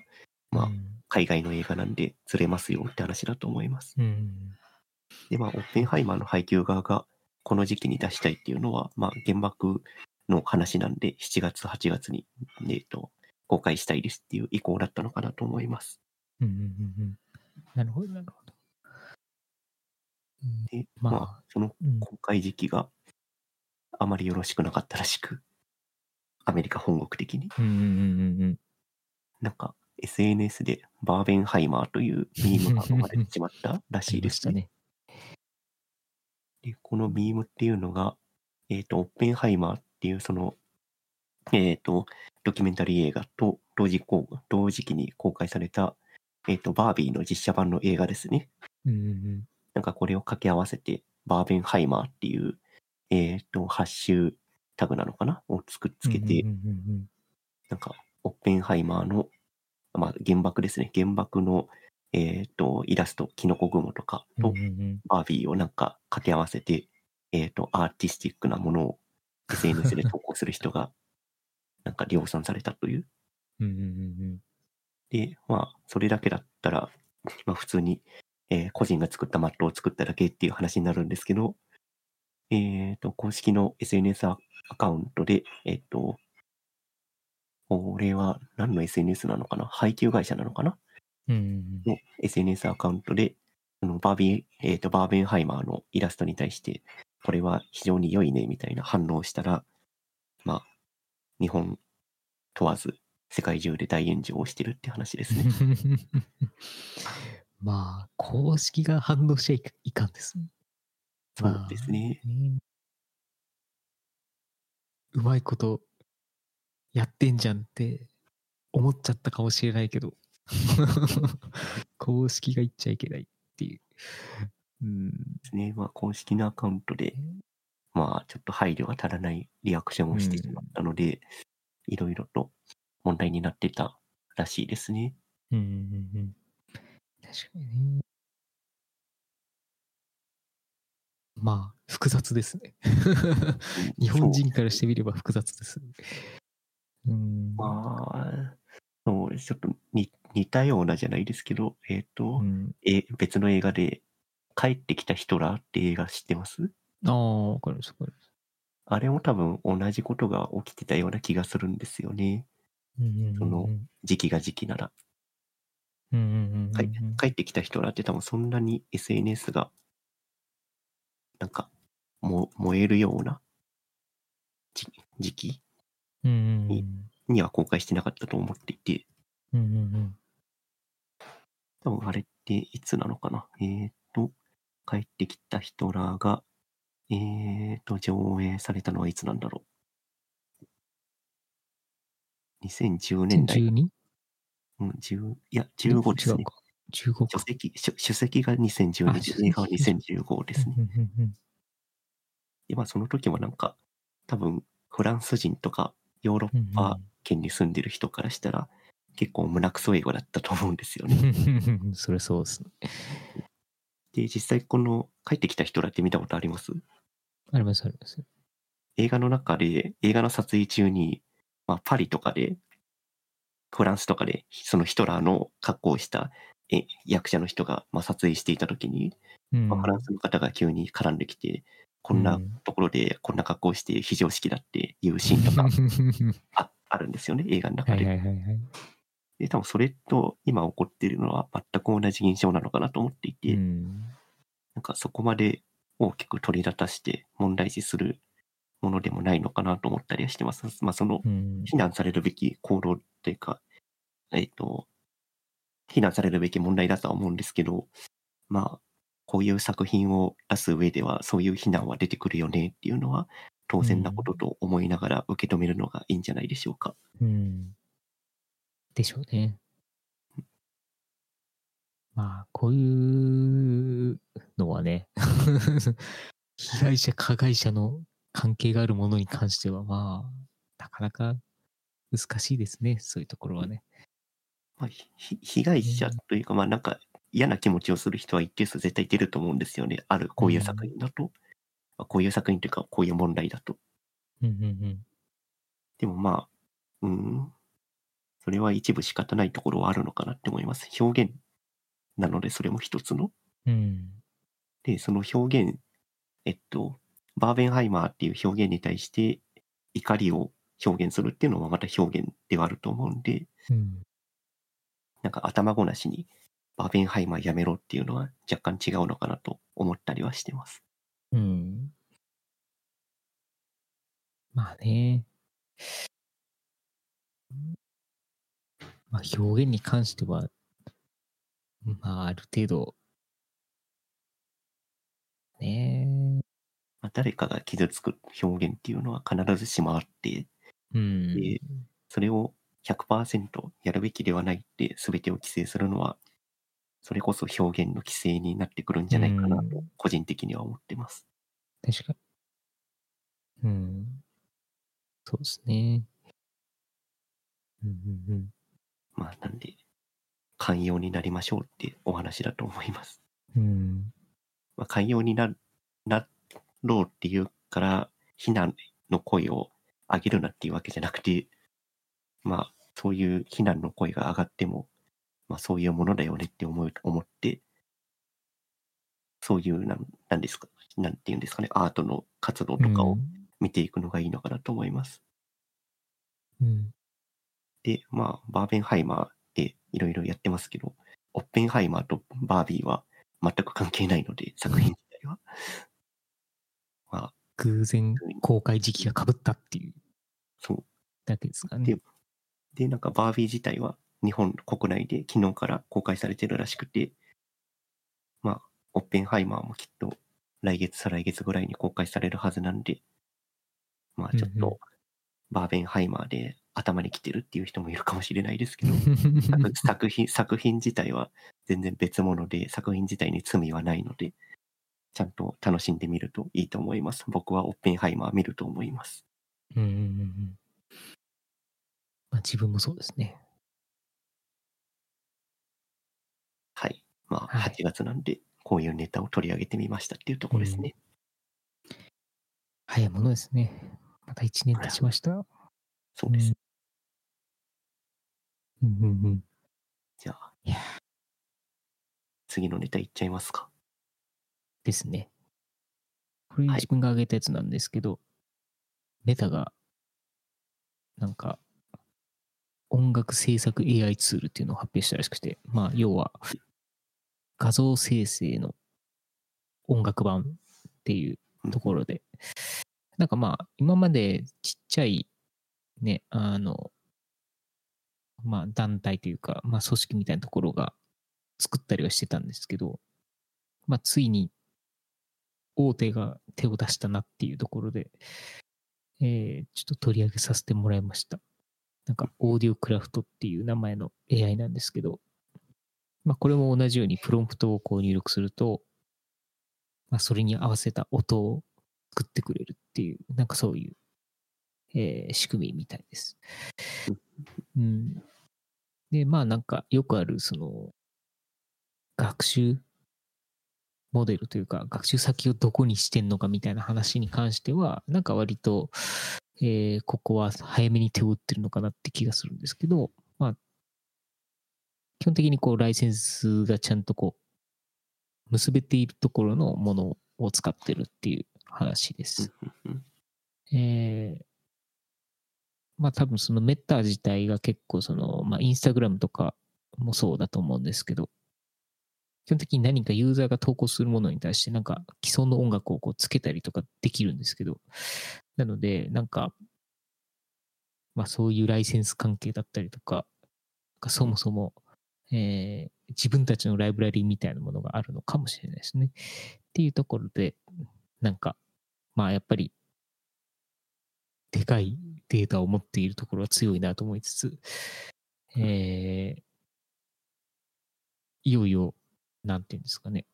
まあうん。海外の映画なんでずれますよって話だと思います。うん。で、まあ、オッペンハイマーの配給側がこの時期に出したいっていうのは、まあ、原爆の話なんで、7月、8月に、えっと、公開したいですっていう意向だったのかなと思います。うんうんうんうん。なるほど、なるほど。うんで、まあまあ、そのうん公開時期があまりよろしくなかったらしく、アメリカ本国的に。うんうんうんうんうん。なんか、SNS でバーベンハイマーというミームが生まれてしまったらあしいですね。で、このミームっていうのが、えっ、と、オッペンハイマーっていうその、えっ、と、ドキュメンタリー映画と同時公同時期に公開された、えっ、と、バービーの実写版の映画ですね。うんうんなんかこれを掛け合わせて、バーベンハイマーっていう、えっ、と、ハッシュタグなのかな？をつくっつけて、なんか、オッペンハイマーの、まあ、原爆ですね。原爆の、えっ、と、イラスト、キノコ雲とかとバービーをなんか掛け合わせて、えっ、と、アーティスティックなものを SNS で投稿する人が、なんか量産されたという。で、まあ、それだけだったら、まあ普通に、えー個人が作ったマットを作っただけっていう話になるんですけど、えっ、と、公式の SNS アカウントで、えっ、と、これは何の SNS なのかな？配給会社なのかな？うん。の SNS アカウントで、そのバービー、えっ、と、バーベンハイマーのイラストに対して、これは非常に良いね、みたいな反応をしたら、まあ、日本問わず、世界中で大炎上をしてるって話ですね。まあ、公式が反応しちゃいいかんですね。そうですねうまいことやってんじゃんって思っちゃったかもしれないけど、公式が言っちゃいけないっていう。うん。ですね。まあ、公式のアカウントで、まあ、ちょっと配慮が足らないリアクションをしてしまったので、いろいろと問題になってたらしいですね。うんうんうんうん。確かにね。まあ、複雑ですね。日本人からしてみれば複雑です。うん。まあ、そうです。ちょっと似似たようなじゃないですけど、えっ、と、うん、え別の映画で、帰ってきたヒトラーって映画知ってます？ああ、わかります、わかります。あれも多分同じことが起きてたような気がするんですよね。うんうんうんうん。その時期が時期なら。うんうんうんうん帰帰ってきたヒトラーって多分そんなに SNS が、なんか、も燃えるようなじ時期？うんうんうん。いには公開してなかったと思っていて、うんうんうん多分あれっていつなのかな？えーと、帰ってきたヒトラーが、えーと、上映されたのはいつなんだろう？2010年代。2012? うん、10いや、15ですね。違うか。15書か。籍、書書籍が2012あで、映画は2015ですね。うんうんうんで、まあその時もなんか、多分、フランス人とかヨーロうんッパ圏に住んでる人からしたら、結構胸クソ英語だったと思うんですよね。う んそれそうですね。で、実際この帰ってきた人らって見たことあります？あります、あります。映画の中で、映画の撮影中に、まあ、パリとかで、フランスとかで、そのヒトラーの格好をしたえ役者の人が、まあ、撮影していた時に、うんまあ、フランスの方が急に絡んできて、こんなうんところでこんな格好をして非常識だっていうシーンとか ああるんですよね、映画の中で。はいはいはいはい。で、多分それと今起こっているのは全く同じ現象なのかなと思っていて、うんなんかそこまで大きく取り立たして問題視するものでもないのかなと思ったりはしてます。まあそのうん非難されるべき行動というか、えっ、と、非難されるべき問題だとは思うんですけど、まあ、こういう作品を出す上では、そういう非難は出てくるよねっていうのは、当然なことと思いながら受け止めるのがいいんじゃないでしょうか。うん。でしょうね。まあ、こういうのはね、被害者、加害者の関係があるものに関しては、まあ、なかなか難しいですね、そういうところはね。まあ、ひ被害者というか、まあなんか嫌な気持ちをする人は一定数絶対出ると思うんですよね。ある、こういう作品だと。まあこういう作品というか、こういう問題だと。うんうんうん。でもまあ、うん、それは一部仕方ないところはあるのかなって思います。表現なので、それも一つの。うん。で、その表現、えっと、バーベンハイマーっていう表現に対して怒りを表現するっていうのもまた表現ではあると思うんで、うん。なんか頭ごなしにバーベンハイマーやめろっていうのは若干違うのかなと思ったりはしてます。うん。まあね。まあ表現に関しては、まあある程度、ねまあ、誰かが傷つく表現っていうのは必ずしもあって、うん。でそれを100%やるべきではないって全てを規制するのは、それこそ表現の規制になってくるんじゃないかなとうん、個人的には思ってます。確かに。うん。そうですね。うんうんうん。まあ、なんで、寛容になりましょうってお話だと思います。うん。まあ、寛容にななろうっていうから、非難の声を上げるなっていうわけじゃなくて、まあ、そういう非難の声が上がっても、まあ、そういうものだよねって思う思って、そういうなん、なんですか、なんていうんですかね、アートの活動とかを見ていくのがいいのかなと思います。うん。で、まあ、バーベンハイマーでいろいろやってますけど、オッペンハイマーとバービーは全く関係ないので、作品自体は。まあ、偶然公開時期が被ったっていうそう。だけですかねで。で、なんかバービー自体は日本国内で昨日から公開されてるらしくて、まあ、オッペンハイマーもきっと来月、再来月ぐらいに公開されるはずなんで、まあちょっとバーベンハイマーで頭に来てるっていう人もいるかもしれないですけど、作 作品、作品自体は全然別物で、作品自体に罪はないので、ちゃんと楽しんでみるといいと思います。僕はオッペンハイマー見ると思います。うんうんうんうん。まあ自分もそうですね。はい。まあ、はい8月なんで、こういうネタを取り上げてみましたっていうところですね。早いものですね。また1年経ちました。そうです。うんうんうん。じゃあ次のネタいっちゃいますか。ですね。これはい自分が挙げたやつなんですけど、メタが、なんか、音楽制作 AI ツールっていうのを発表したらしくて、まあ、要は、画像生成の音楽版っていうところで、なんかまあ、今までちっちゃい、ね、あの、まあ、団体というか、まあ、組織みたいなところが作ったりはしてたんですけど、まあ、ついに大手が手を出したなっていうところで、えーちょっと取り上げさせてもらいました。なんか、オーディオクラフトっていう名前の AI なんですけど、まあ、これも同じようにプロンプトをこう入力すると、まあ、それに合わせた音を作ってくれるっていう、なんかそういう、えー仕組みみたいです。うん。で、まあなんかよくある、その、学習モデルというか、学習先をどこにしてんのかみたいな話に関しては、なんか割と、えーここは早めに手を打ってるのかなって気がするんですけど、まあ、基本的にこう、ライセンスがちゃんとこう、結べているところのものを使ってるっていう話です。えーまあ多分そのメタ自体が結構その、まあインスタグラムとかもそうだと思うんですけど、基本的に何かユーザーが投稿するものに対してなんか既存の音楽をこうつけたりとかできるんですけど、なのでなんか、まあそういうライセンス関係だったりとか、かそもそも、えー自分たちのライブラリーみたいなものがあるのかもしれないですね。っていうところで、なんか、まあやっぱりでかいデータを持っているところは強いなと思いつつ、えーいよいよ、なんていうんですかね、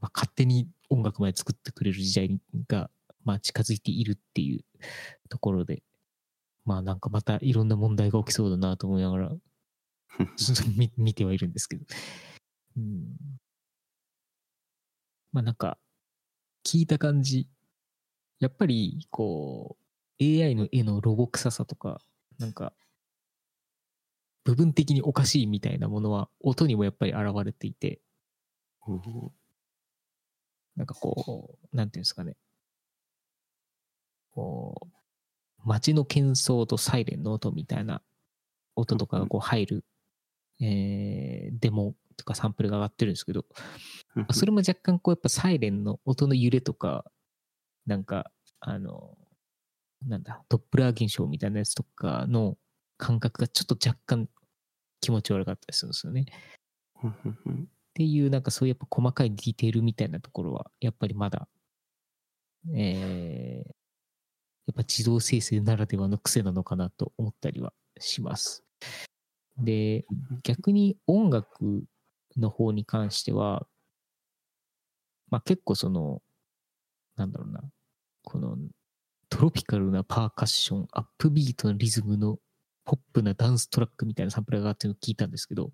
まあ、勝手に音楽まで作ってくれる時代が、まあ、近づいているっていうところで、まあなんかまたいろんな問題が起きそうだなと思いながら、ちょっと見見てはいるんですけど。うん、まあなんか、聞いた感じ、やっぱり、こう、AI の絵のロボ臭さとか、なんか、部分的におかしいみたいなものは、音にもやっぱり現れていて、うんなんかこう、なんていうんですかね。こう、街の喧騒とサイレンの音みたいな音とかがこう入る、えーデモとかサンプルが上がってるんですけど、まあそれも若干こうやっぱサイレンの音の揺れとか、なんか、あの、なんだ、ドップラー現象みたいなやつとかの感覚がちょっと若干気持ち悪かったりするんですよね。っていう、なんかそういうやっぱ細かいディテールみたいなところは、やっぱりまだ、えー、やっぱ自動生成ならではの癖なのかなと思ったりはします。で、逆に音楽の方に関しては、まあ結構その、なんだろうな、このトロピカルなパーカッション、アップビートのリズムのポップなダンストラックみたいなサンプルが上がってるのを聞いたんですけど、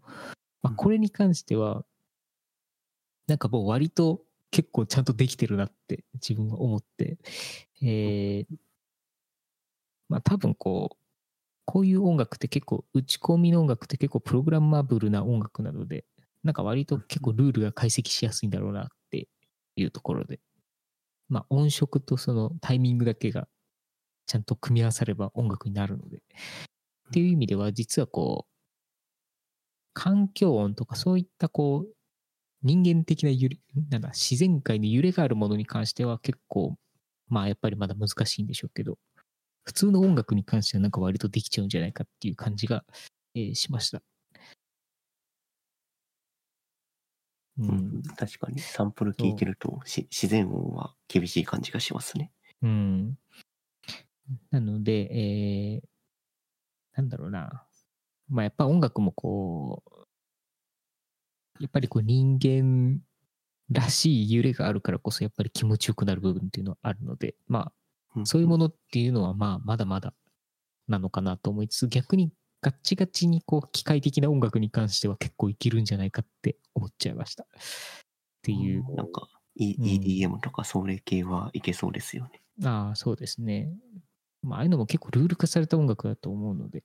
まあ、これに関しては、なんかもう割と結構ちゃんとできてるなって自分は思って、えー、まあ多分こう、こういう音楽って結構、打ち込みの音楽って結構プログラマブルな音楽なので、なんか割と結構ルールが解析しやすいんだろうなっていうところで、まあ音色とそのタイミングだけがちゃんと組み合わされば音楽になるので、っていう意味では、実はこう、環境音とかそういったこう、人間的な揺れ、なんだ、自然界に揺れがあるものに関しては結構、まあやっぱりまだ難しいんでしょうけど、普通の音楽に関してはなんか割とできちゃうんじゃないかっていう感じが、えーしました。ううんん、確かにサンプル聞いてるとし自然音は厳しい感じがしますね。うん。なので、えー、なんだろうな。まあやっぱ音楽もこう、やっぱりこう人間らしい揺れがあるからこそやっぱり気持ちよくなる部分っていうのはあるので、まあそういうものっていうのはまあまだまだなのかなと思いつつ、逆にガッチガチにこう機械的な音楽に関しては結構いけるんじゃないかって思っちゃいました。っていう。なんか、E- うん EDM とかそれ系はいけそうですよね。ああ、そうですね。まあ、ああいうのも結構ルール化された音楽だと思うので、っ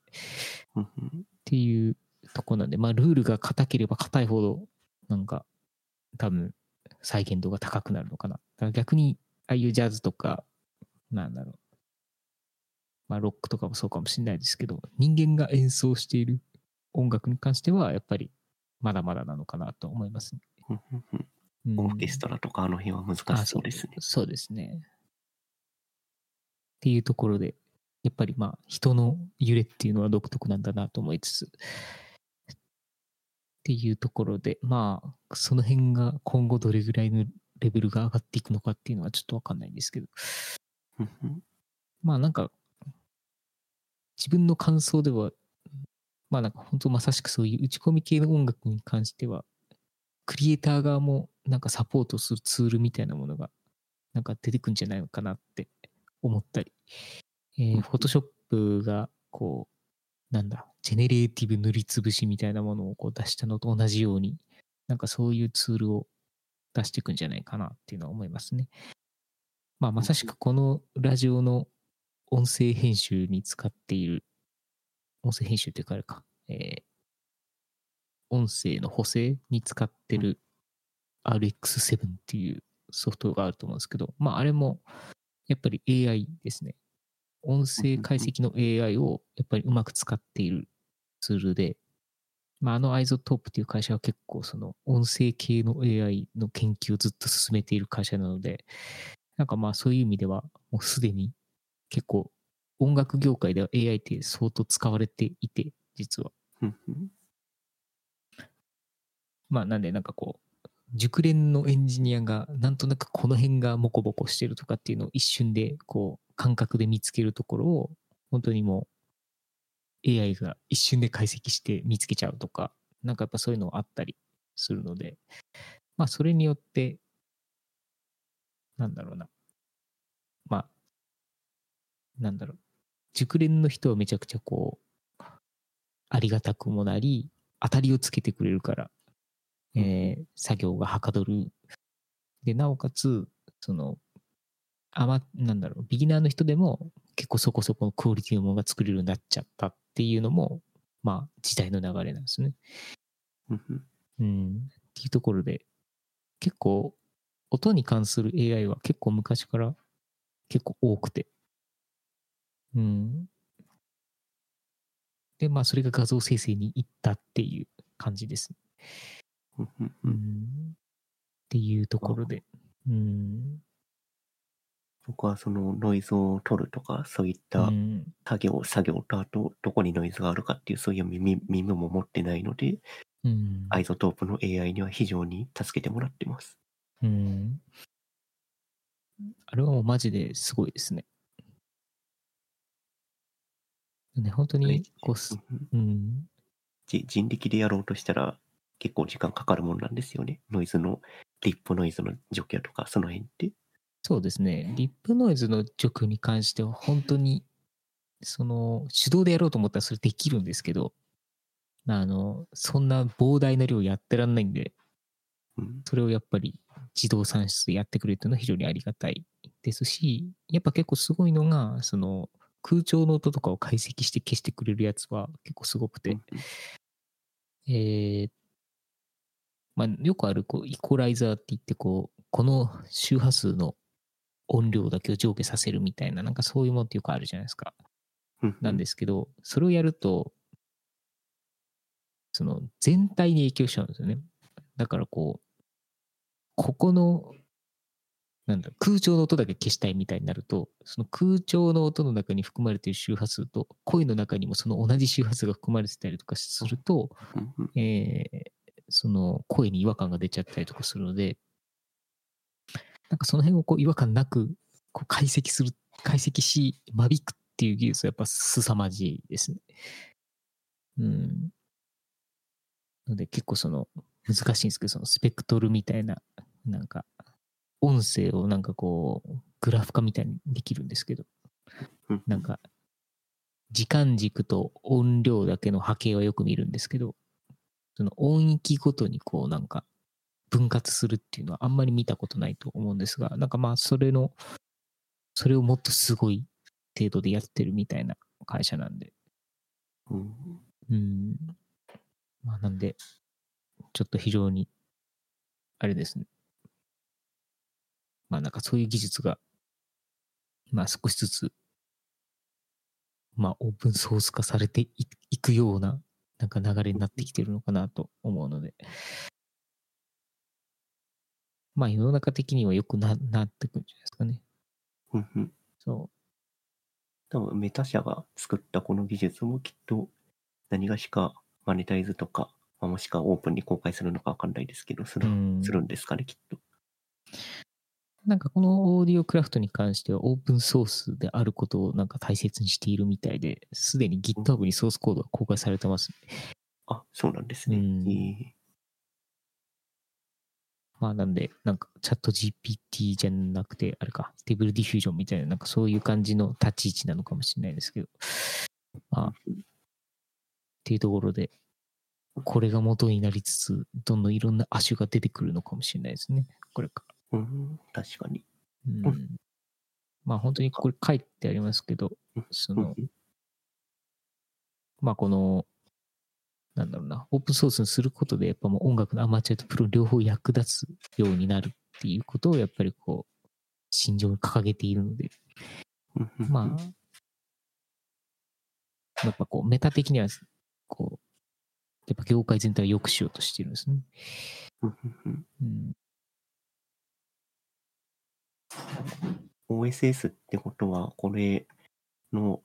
うんうんていうとこなんで、まあ、ルールが硬ければ硬いほど、なんか、多分、再現度が高くなるのかな。だから逆に、ああいうジャズとか、なんだろう。まあ、ロックとかもそうかもしれないですけど、人間が演奏している音楽に関しては、やっぱり、まだまだなのかなと思いますね。うんうんうんうんオーケストラとかあの辺は難しそうですね。そうですね。っていうところで、やっぱりまあ人の揺れっていうのは独特なんだなと思いつつ、っていうところで、まあその辺が今後どれぐらいのレベルが上がっていくのかっていうのはちょっとわかんないんですけど、うんうんまあなんか自分の感想では、まあなんか本当まさしくそういう打ち込み系の音楽に関しては、クリエイター側もなんかサポートするツールみたいなものがなんか出てくんじゃないのかなって思ったり、えー、フォトショップがこう、なんだ、ジェネレーティブ塗りつぶしみたいなものをこう出したのと同じように、なんかそういうツールを出していくんじゃないかなっていうのは思いますね。まあまさしくこのラジオの音声編集に使っている、音声編集っていうかあれか、えー音声の補正に使ってる RX7 っていうソフトがあると思うんですけど、まああれもやっぱり AI ですね。音声解析の AI をやっぱりうまく使っているツールで、まあ、あの iZotope っていう会社は結構その音声系の AI の研究をずっと進めている会社なので、なんかまあそういう意味ではもうすでに結構音楽業界では AI って相当使われていて、実は。まあなんでなんかこう、熟練のエンジニアがなんとなくこの辺がモコボコしてるとかっていうのを一瞬でこう感覚で見つけるところを本当にもう AI が一瞬で解析して見つけちゃうとか、なんかやっぱそういうのあったりするので、まあそれによって、なんだろうな。まあ、なんだろう。熟練の人はめちゃくちゃこう、ありがたくもなり、当たりをつけてくれるから、えー作業がはかどる。で、なおかつ、その、あま、なんだろう、ビギナーの人でも結構そこそこのクオリティのものが作れるようになっちゃったっていうのも、まあ、時代の流れなんですね。うんうんうん。っていうところで、結構、音に関する AI は結構昔から結構多くて。うん。で、まあ、それが画像生成に行ったっていう感じです。うんうんううんん。っていうところで。うん。僕はそのノイズを取るとか、そういっうたん。作業、作業とあとどこにノイズがあるかっていうそういう耳耳も持ってないので、うん。 iZotope の AI には非常に助けてもらってます。うん。あれはもうマジですごいですね。ね、本当に、こうす、うん人力でやろうとしたら結構時間かかるもんなんですよね。ノイズの、リップノイズの除去とか、その辺って。そうですね。リップノイズの除去に関しては本当に、その、手動でやろうと思ったらそれできるんですけど、あの、そんな膨大な量やってらんないんで、うん。それをやっぱり自動算出でやってくれるというのは非常にありがたいですし、やっぱ結構すごいのが、その、空調の音とかを解析して消してくれるやつは結構すごくて、うんえーまあ、よくあるこうイコライザーって言ってこうこの周波数の音量だけを上下させるみたいななんかそういうものってよくあるじゃないですか。なんですすけど、それをやると、その全体に影響しちゃうんですよね。だからこう、ここの、なんだ空調の音だけ消したいみたいになると、その空調の音の中に含まれている周波数と、声の中にもその同じ周波数が含まれてたりとかすると、えーその声に違和感が出ちゃったりとかするので、なんかその辺をこう違和感なくこう解析する、解析し、間引くっていう技術はやっぱ凄まじいですね。うん。ので結構その難しいんですけど、そのスペクトルみたいな、なんか音声をなんかこうグラフ化みたいにできるんですけど、うんなんか時間軸と音量だけの波形はよく見るんですけど、その音域ごとにこうなんか分割するっていうのはあんまり見たことないと思うんですが、なんかまあそれの、それをもっとすごい程度でやってるみたいな会社なんで、うんうん。まあなんで、ちょっと非常に、あれですね。まあなんかそういう技術が、まあ少しずつ、まあオープンソース化されていいくような、なんか流れになってきてるのかなと思うので、まあ世の中的にはよくななってくるんじゃないですかね。うんうんそ多分メタ社が作ったこの技術もきっと何がしかマネタイズとか、まあもしくはオープンに公開するのかわかんないですけど、すう。る,、うんするんですかね、きっと。なんかこのオーディオクラフトに関してはオープンソースであることをなんか大切にしているみたいで、すでに GitHub にソースコードが公開されてます。あ、そうなんですね。うんえまあなんで、なんかチャット GPT じゃなくて、あれか、 Stable Diffusion みたいな、なんかそういう感じの立ち位置なのかもしれないですけど、まあ、っていうところで、これが元になりつつ、どんどんいろんな亜種が出てくるのかもしれないですね。これから。ーうん、確かに。うんうまあ本当にこれ書いてありますけどうん、その、まあこの、なんだろうな、オープンソースにすることで、やっぱもう音楽のアマチュアとプロ両方役立つようになるっていうことを、やっぱりこう、心情に掲げているので、まあ、やっぱこう、メタ的には、こう、やっぱ業界全体を良くしようとしてるんですね。うんうんうんうん。OSS ってことは、これの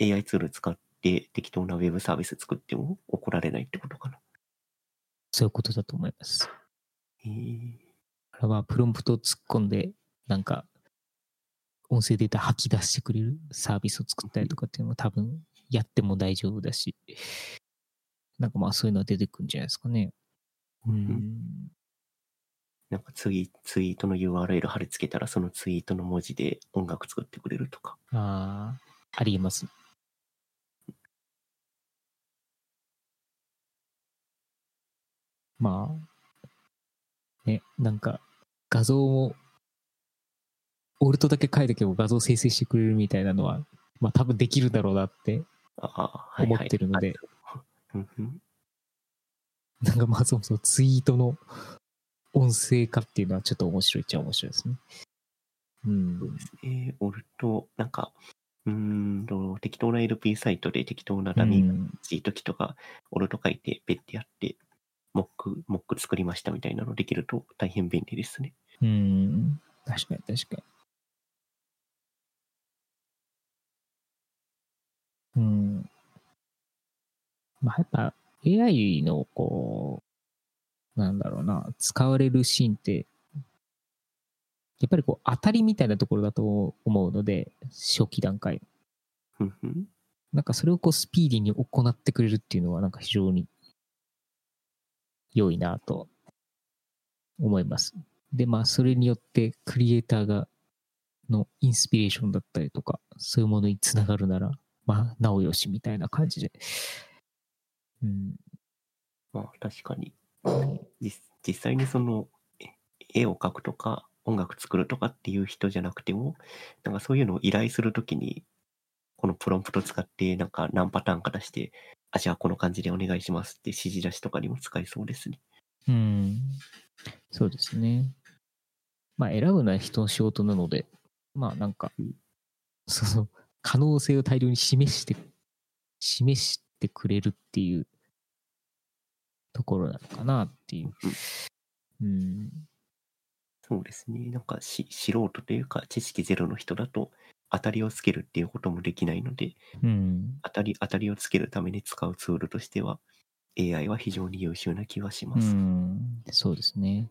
AI ツール使って適当なウェブサービス作っても怒られないってことかな。そういうことだと思います。へえあれはプロンプトを突っ込んで、なんか、音声データ吐き出してくれるサービスを作ったりとかっていうのも多分やっても大丈夫だし、なんかまあそういうのは出てくるんじゃないですかね。うん。なんかツイツイートの URL 貼り付けたら、そのツイートの文字で音楽作ってくれるとか。ああ、ありえます。まあ、ね、なんか画像も、オルトだけ書いとけば画像生成してくれるみたいなのは、まあ多分できるだろうなって思はい。ってるので、なんかまあそもそもツイートの音声化っていうのはちょっと面白いっちゃ面白いですね。うん。そうですね。オルト、なんか、うーんと、適当な LP サイトで適当なダミーうんチート機とか、オルト書いて、ペッてやって、モック、モック作りましたみたいなのできると大変便利ですね。うん。確かに確かに。うん。まあやっぱ AI のこう、なんだろうな、使われるシーンって、やっぱりこう当たりみたいなところだと思うので、初期段階。なんかそれをこうスピーディーに行ってくれるっていうのはなんか非常に良いなと思います。で、まあそれによってクリエイターがのインスピレーションだったりとか、そういうものにつながるなら、まあなおよしみたいな感じで。うん。まあ確かに。実実際にそのえ絵を描くとか音楽作るとかっていう人じゃなくてもなんかそういうのを依頼するときにこのプロンプト使ってなんか何パターンか出してあじゃあこの感じでお願いしますって指示出しとかにも使えそうですね。うん。そうですね。まあ選ぶのは人の仕事なので、まあなんかうん、その可能性を大量に示して、示してくれるっていうところなのかなっていう。うん。そうですね。なんかし素人というか知識ゼロの人だと当たりをつけるっていうこともできないので、うん。当たり、当たりをつけるために使うツールとしては AI は非常に優秀な気はしうます。ん。そうですね。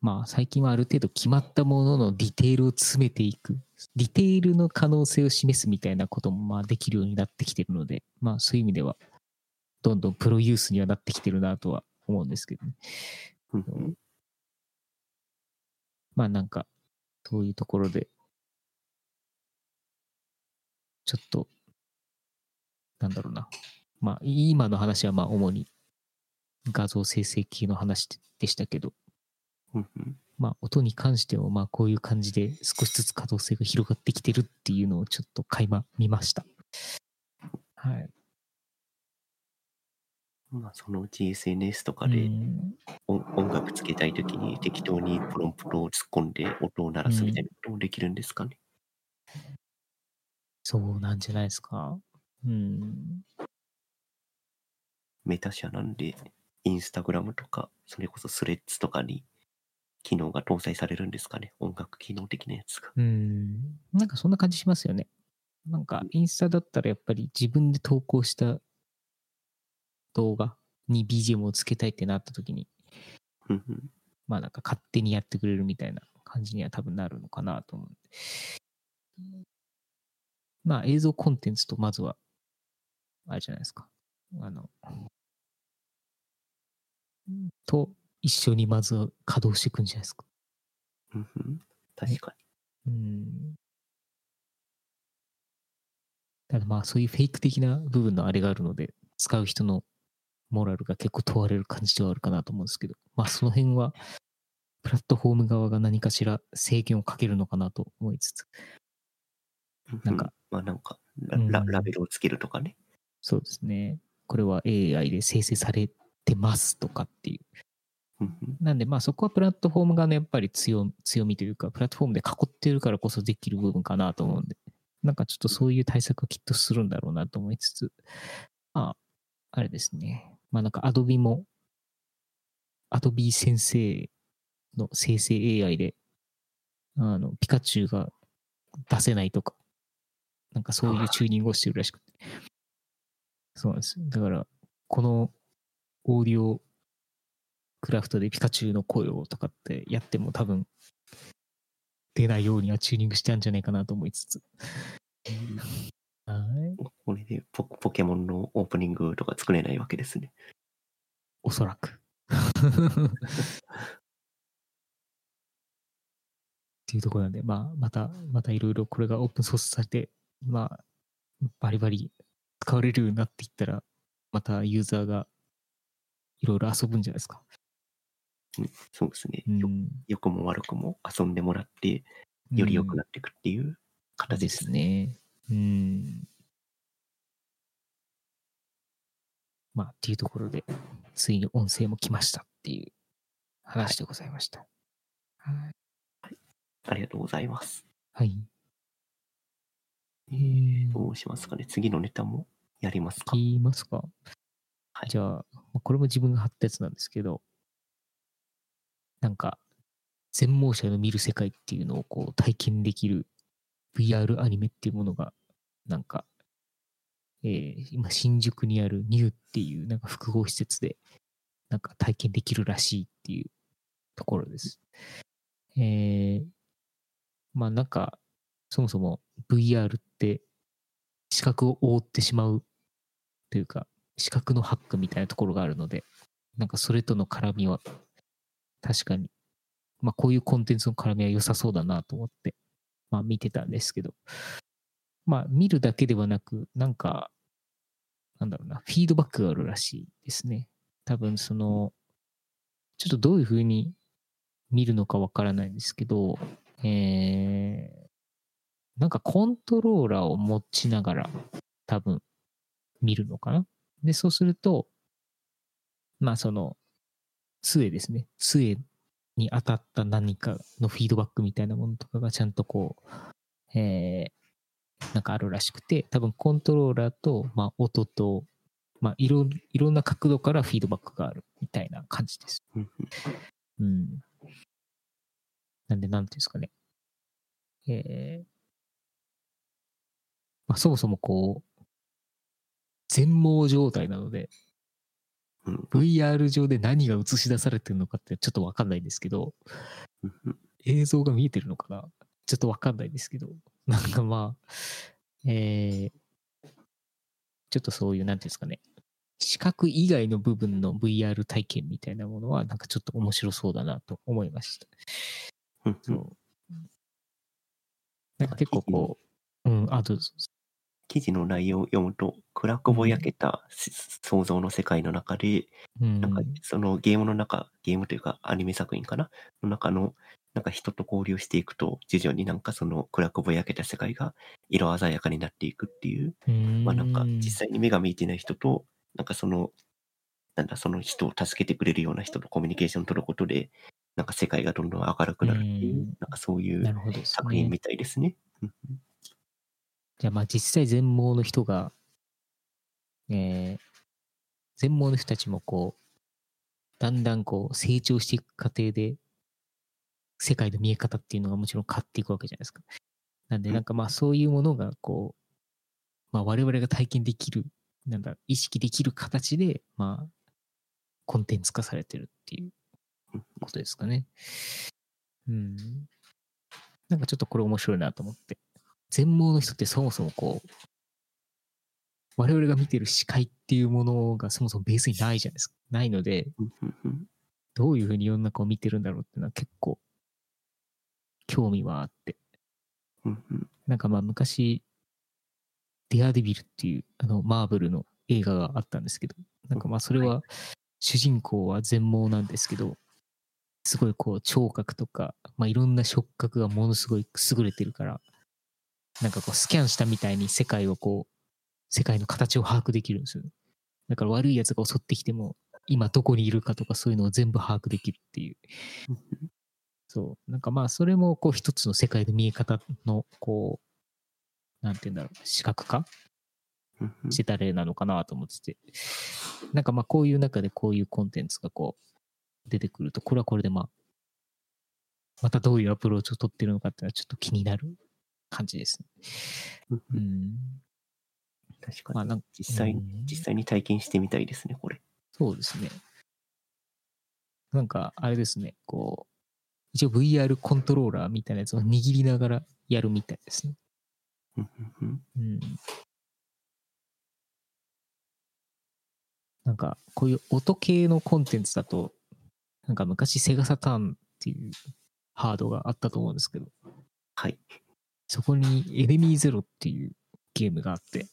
まあ最近はある程度決まったもののディテールを詰めていく。ディテールの可能性を示すみたいなこともまあできるようになってきてるので、まあそういう意味では、どんどんプロユースにはなってきてるなとは思うんですけどね。まあなんか、そういうところで、ちょっと、なんだろうな。まあ今の話はまあ主に画像生成系の話でしたけど、まあ音に関してもまあこういう感じで少しずつ可動性が広がってきてるっていうのをちょっと垣間見ました。はい。まあ、そのうち SNS とかうでん音音楽つけたいときに適当にプロンプトを突っ込んで音を鳴らすみたいなこともできるんですかね？そうなんじゃないですか。うん。メタ社なんで、インスタグラムとか、それこそスレッズとかに機能が搭載されるんですかね？音楽機能的なやつが。うん。なんかそんな感じしますよね。なんかインスタだったらやっぱり自分で投稿した動画に BGM をつけたいってなった時に、まあなんか勝手にやってくれるみたいな感じには多分なるのかなと思うんで。まあ映像コンテンツとまずは、あれじゃないですか。あの、と一緒にまずは稼働していくんじゃないですか。確かうん。ただまあそういうフェイク的な部分のあれがあるので、使う人のモラルが結構問われる感じではあるかなと思うんですけど、まあその辺は、プラットフォーム側が何かしら制限をかけるのかなと思いつつ、に。なんかうまあなんかラうんラ、ラベルをつけるとかね。そうですね。これは AI で生成されてますとかっていう。なんでまあそこはプラットフォーム側のやっぱり強強みというか、プラットフォームで囲ってるからこそできる部分かなと思うんで、なんかちょっとそういう対策はきっとするんだろうなと思いつつ、まあ、あれですね。まあなんか Adobe も、Adobe 先生の生成 AI で、あの、ピカチュウが出せないとか、なんかそういうチューニングをしてるらしくて。そうなんです。だから、このオーディオクラフトでピカチュウの声をとかってやっても多分出ないようにはチューニングしてあるんじゃないかなと思いつつ。はい。これでポポケモンのオープニングとか作れないわけですね。おそらく。っていうところなんで、まあ、また、またいろいろこれがオープンソースされて、まあ、バリバリ使われるようになっていったら、またユーザーがいろいろ遊ぶんじゃないですか。うんそうですね。ようん。良くも悪くも遊んでもらって、より良くなっていくっていう形でですすね。うん。まあ、っていうところで、ついに音声も来ましたっていう話でございました。はい。ありがとうございます。はい。えー、どうしますかね？次のネタもやりますか？言いますかはいじゃあこれも自分が貼ったやつなんですけど、なんか、全盲者の見る世界っていうのをこう体験できる VR アニメっていうものが、なんか、えー今新宿にあるニューっていうなんか複合施設で、なんか体験できるらしいっていうところです。えー、まあなんか、そもそも VR って視覚を覆ってしまうというか、視覚のハックみたいなところがあるので、なんかそれとの絡みは、確かに、まあこういうコンテンツの絡みは良さそうだなと思って、まあ見てたんですけど、まあ見るだけではなく、なんか、なんだろうな、フィードバックがあるらしいですね。多分その、ちょっとどういうふうに見るのかわからないんですけど、えー、なんかコントローラーを持ちながら多分見るのかな。で、そうすると、まあその、杖ですね。杖に当たった何かのフィードバックみたいなものとかがちゃんとこう、えー、なんかあるらしくて、多分コントローラーと、まあ、音と、まあ、いろ、いろんな角度からフィードバックがあるみたいな感じです。うんうん。なんで、なんていうんですかね。えー、まあ、そもそもこう、全盲状態なので、うん。VR 上で何が映し出されてるのかってちょっとわかんないんですけど、映像が見えてるのかな？ちょっとわかんないですけど、なんかまあ、えー、ちょっとそういう、なんていうんですかね、視覚以外の部分の VR 体験みたいなものは、なんかちょっと面白そうだなと思いました。うん。なんか結構こう、うん、あと、記事の内容を読むと、暗くぼやけたし想像の世界の中で、うん、なんかそのゲームの中、ゲームというかアニメ作品かな？の中の、なんか人と交流していくと、徐々になんかその暗くぼやけた世界が色鮮やかになっていくっていう、まあなんか実際に目が見えてない人と、なんかその、なんだ、その人を助けてくれるような人とコミュニケーションを取ることで、なんか世界がどんどん明るくなるっていう、うん。なんかそういなう。作品みたいですね。じゃあまあ実際全盲の人が、えー、全盲の人たちもこう、だんだんこう成長していく過程で、世界の見え方っていうのがもちろん変わっていくわけじゃないですか。なんでなんかまあそういうものがこう、まあ我々が体験できる、なんだ、意識できる形で、まあ、コンテンツ化されてるっていうことですかね。うん。なんかちょっとこれ面白いなと思って。全盲の人ってそもそもこう、我々が見てる視界っていうものがそもそもベースにないじゃないですか。ないので、どういうふうに世の中を見てるんだろうっていうのは結構興味はあって。なんかまあ昔、デアデビルっていうあのマーブルの映画があったんですけど、なんかまあそれは主人公は全盲なんですけど、すごいこう聴覚とか、まあいろんな触覚がものすごい優れてるから、なんかこうスキャンしたみたいに世界をこう、世界の形を把握できるんですよ。だから悪い奴が襲ってきても、今どこにいるかとかそういうのを全部把握できるっていう。うんそう。なんかまあ、それもこう一つの世界の見え方の、こう、なんて言うんだろう、視覚化してた例なのかなと思ってて。なんかまあ、こういう中でこういうコンテンツがこう、出てくると、これはこれでまあ、またどういうアプローチを取ってるのかっていうのはちょっと気になる感じですね。うん。確かにまあなんか実際にうん実際に体験してみたいですね、これ。そうですね。なんか、あれですね、こう、一応 VR コントローラーみたいなやつを握りながらやるみたいですね。うん。なんか、こういう音系のコンテンツだと、なんか昔セガサターンっていうハードがあったと思うんですけど、はい。そこにエネミーゼロっていうゲームがあって、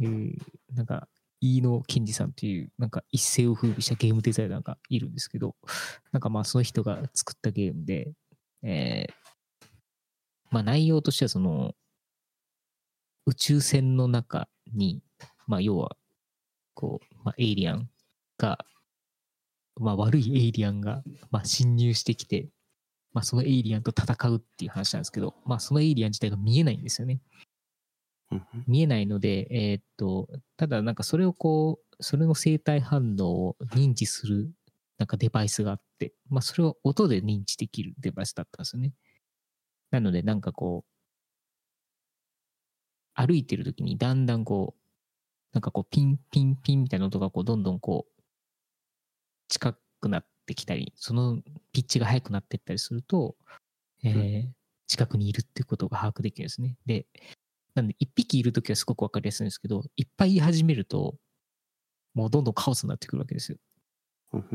えーなんか、飯野健二さんっていう、なんか一世を風靡したゲームデザイナーがいるんですけど、なんかまあその人が作ったゲームで、えーまあ内容としてはその、宇宙船の中に、まあ要は、こう、まあエイリアンが、まあ悪いエイリアンが、まあ侵入してきて、まあそのエイリアンと戦うっていう話なんですけど、まあそのエイリアン自体が見えないんですよね。見えないので、えーっと、ただなんかそれをこう、それの生体反応を認知するなんかデバイスがあって、まあそれを音で認知できるデバイスだったんですよね。なのでなんかこう、歩いてる時にだんだんこう、なんかこうピンピンピンみたいな音がこうどんどんこう、近くなってきたり、そのピッチが速くなっていったりすると、えー近くにいるっていうことが把握できるんですね。で、なんで、一匹いるときはすごくわかりやすいんですけど、いっぱい言い始めると、もうどんどんカオスになってくるわけですよ。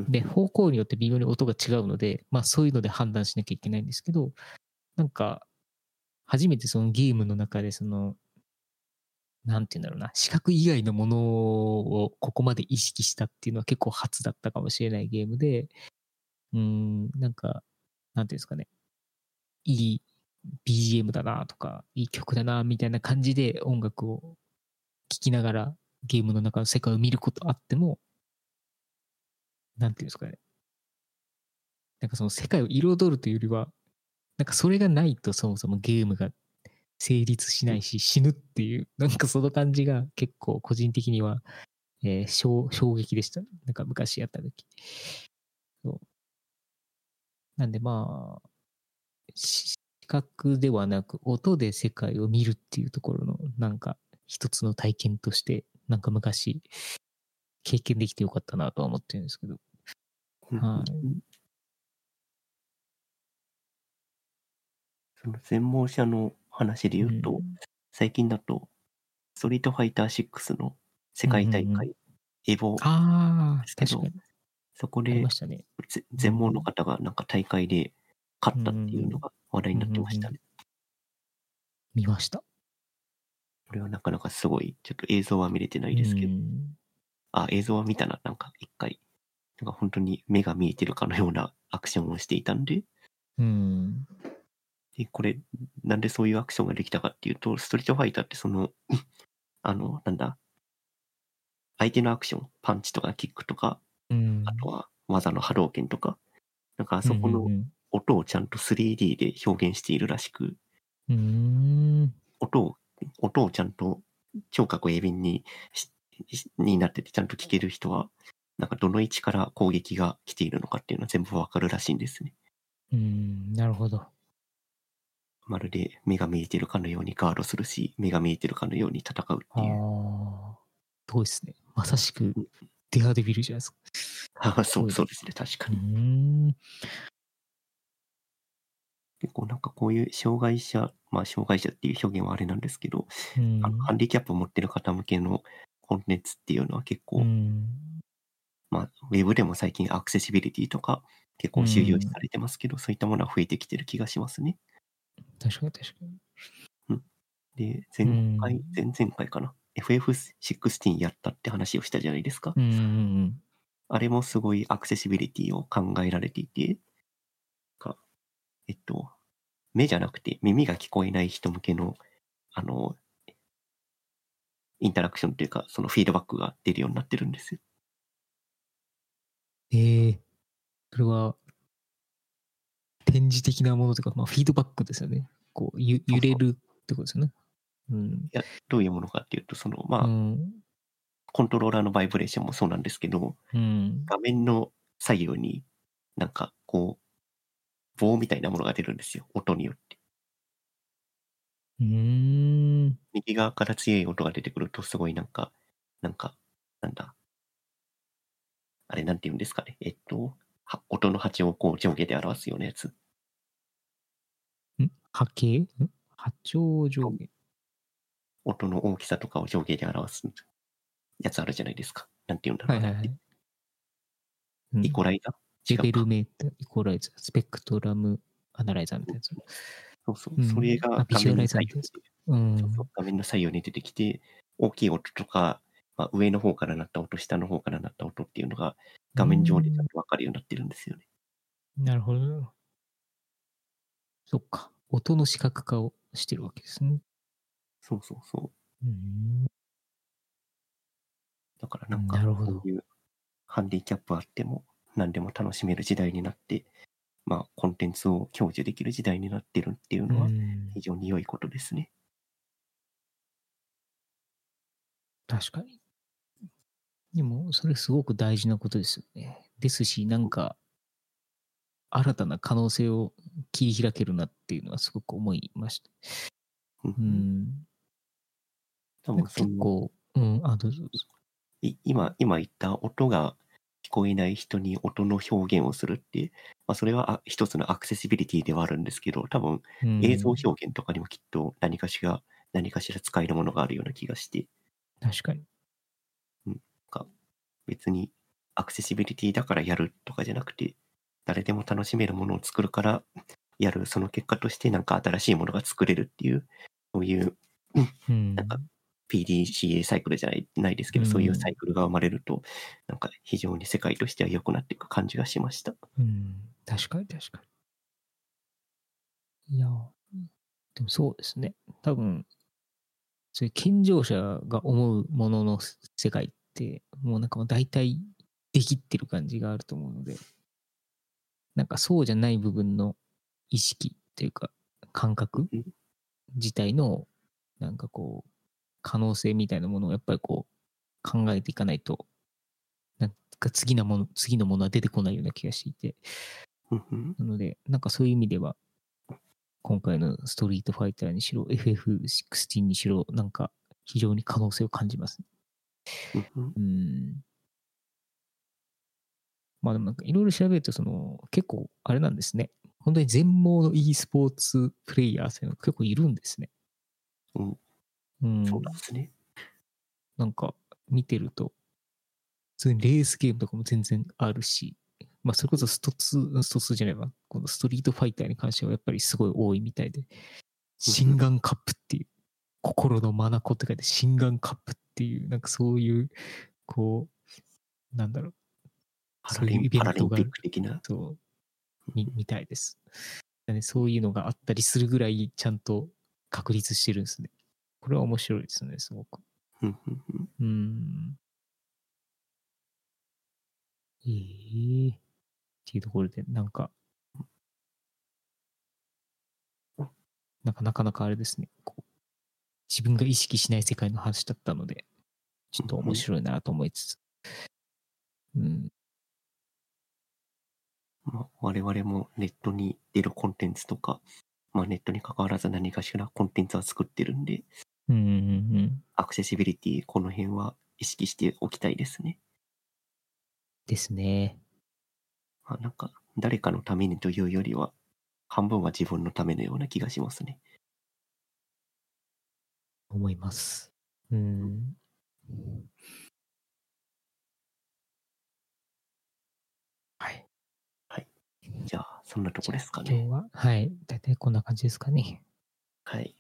で、方向によって微妙に音が違うので、まあそういうので判断しなきゃいけないんですけど、なんか、初めてそのゲームの中でその、なんて言うんだろうな、視覚以外のものをここまで意識したっていうのは結構初だったかもしれないゲームで、うん、なんか、なんていうんですかね、いい BGM だなとか、いい曲だなみたいな感じで音楽を聴きながらゲームの中の世界を見ることあっても、なんていうんですかね。なんかその世界を彩るというよりは、なんかそれがないとそもそもゲームが成立しないし死ぬっていう、なんかその感じが結構個人的には、えー衝衝撃でした。なんか昔やった時。そうなんでまあ、視覚ではなく音で世界を見るっていうところのなんか一つの体験として、なんか昔経験できてよかったなとは思ってるんですけど。はいその専門者の話で言うと、うん最近だと、ストリートファイター6の世界大会、うんエボ、ですけど。そこでね。ぜ全盲の方がなんか大会で勝ったっていうのが話題になってましたね。見ました。これはなかなかすごい、ちょっと映像は見れてないですけど、うんあ、映像は見たな、なんか一回。なんか本当に目が見えてるかのようなアクションをしていたんで、うん。で、これ、なんでそういうアクションができたかっていうと、ストリートファイターってその、あの、なんだ、相手のアクション、パンチとかキックとか、うん。あとは技の波動拳とか、なんかあそこのうん音をちゃんと 3D で表現しているらしく、うんうん。音を、音をちゃんと聴覚鋭敏にになっててちゃんと聞ける人は、なんかどの位置から攻撃が来ているのかっていうのは全部わかるらしいんですね。うん。なるほど。まるで目が見えてるかのようにガードするし、目が見えてるかのように戦うってああいう。ー。すごいですね。まさしくデアデビルじゃないですか。あそうそうですね、確かうに。ん。結構なんかこういう障害者、まあ障害者っていう表現はあれなんですけど、うんあのハンディキャップを持ってる方向けのコンテンツっていうのは結構、うん。まあウェブでも最近アクセシビリティとか結構収容されてますけど、そういったものは増えてきてる気がしますね。確かに確かに。で、前回、うん前々回かな？FF16 やったって話をしたじゃないですか。うんうんあれもすごいアクセシビリティを考えられていて、かえっと、目じゃなくて耳が聞こえない人向けの、あの、インタラクションというか、そのフィードバックが出るようになってるんですよ。うん。ええそれは、展示的なものというか、まあ、フィードバックですよね。こう、ゆ揺れるってことですよね。うん。いや、どういうものかっていうと、その、まあ、うん。コントローラーのバイブレーションもそうなんですけど、うん。画面の左右になんかこう、棒みたいなものが出るんですよ。音によって。うーん。右側から強い音が出てくると、すごいなんか、なんか、なんだ。あれ、なんて言うんですかね。えっと、は音の波長をこう上下で表すようなやつ。ん波形？ん？波長上下。音の大きさとかを上下で表すやつあるじゃないですか。なんて言うんだろうな。はいはいイコライザー？違レベルメーター、イコライザー、スペクトラムアナライザーみたいなやつ。そうそうう。んそれがあビジュアライザー画面の左右にうん。画面の左右に出てきて、大きい音とか、まあ、上の方から鳴った音、下の方から鳴った音っていうのが画面上でちゃんとわかるようになってるんですよね。なるほど。そっか。音の視覚化をしてるわけですね。そうそうそう。うん。だからなんか、こういうハンディキャップあっても何でも楽しめる時代になって、まあ、コンテンツを享受できる時代になってるっていうのはうん非常に良いことですね。確かに。でも、それすごく大事なことですよね。ですし、なんか、新たな可能性を切り開けるなっていうのはすごく思いました。うんうん。多分結構、うん、あ、どうぞどうぞ。い今、今言った音が聞こえない人に音の表現をするって、まあ、それはあ一つのアクセシビリティではあるんですけど、多分うん映像表現とかにもきっと何かしら、何かしら使えるものがあるような気がして、確かに。別にアクセシビリティだからやるとかじゃなくて、誰でも楽しめるものを作るからやる、その結果としてなんか新しいものが作れるっていう、そういううん。なんか PDCA サイクルじゃないないですけど、うんそういうサイクルが生まれると、なんか非常に世界としては良くなっていく感じがしました。うん、確かに確かに。いや、でもそうですね。多分、そういう健常者が思うものの世界って、もうなんかもう大体できってる感じがあると思うので、なんかそうじゃない部分の意識ていうか、感覚うん。自体の、なんかこう、可能性みたいなものをやっぱりこう、考えていかないと、なんか次のもの、次のものは出てこないような気がしていて、なので、なんかそういう意味では、今回のストリートファイターにしろ、FF16 にしろ、なんか非常に可能性を感じますね。うんうんうん。まあでもなんかいろいろ調べると、その結構あれなんですね。本当に全盲の e スポーツプレイヤーっていうのが結構いるんですね。うんうん。そうなんですね。なんか見てると、普通にレースゲームとかも全然あるし、まあそれこそスト2、スト2じゃないわ、このストリートファイターに関してはやっぱりすごい多いみたいで、心眼カップっていう、心の眼って書いて心眼カップっていう、なんかそういう、こう、なんだろう、パラリンそういうイベントがピック的な？そう、みみたいです。だねそういうのがあったりするぐらいちゃんと確立してるんですね。これは面白いですね、すごく。うん。ええっていうところで、なんか、なんかなかなかあれですね。こう自分が意識しない世界の話だったので、ちょっと面白いなと思いつつ。うん。まあ、我々もネットに出るコンテンツとか、まあ、ネットに関わらず何かしらコンテンツは作ってるんで、うんうんうん。アクセシビリティ、この辺は意識しておきたいですね。ですね。まあ、なんか、誰かのためにというよりは、半分は自分のためのような気がしますね。思います。うん。はい。じゃあ、そんなとこですかね。今日は、はい。大体こんな感じですかね。はい。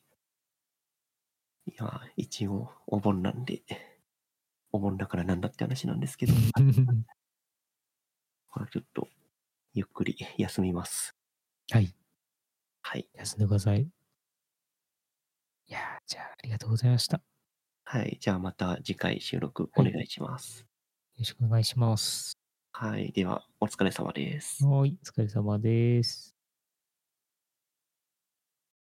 いや、一応、お盆なんで、お盆だからなんだって話なんですけど、まあちょっと、ゆっくり休みます。はい。はい。休んでください。いやーじゃあ、ありがとうございました。よはい。じゃあまた次回収録お願いします。ろしくお願いします。はい。では、お疲れ様です。はい。お疲れ様です。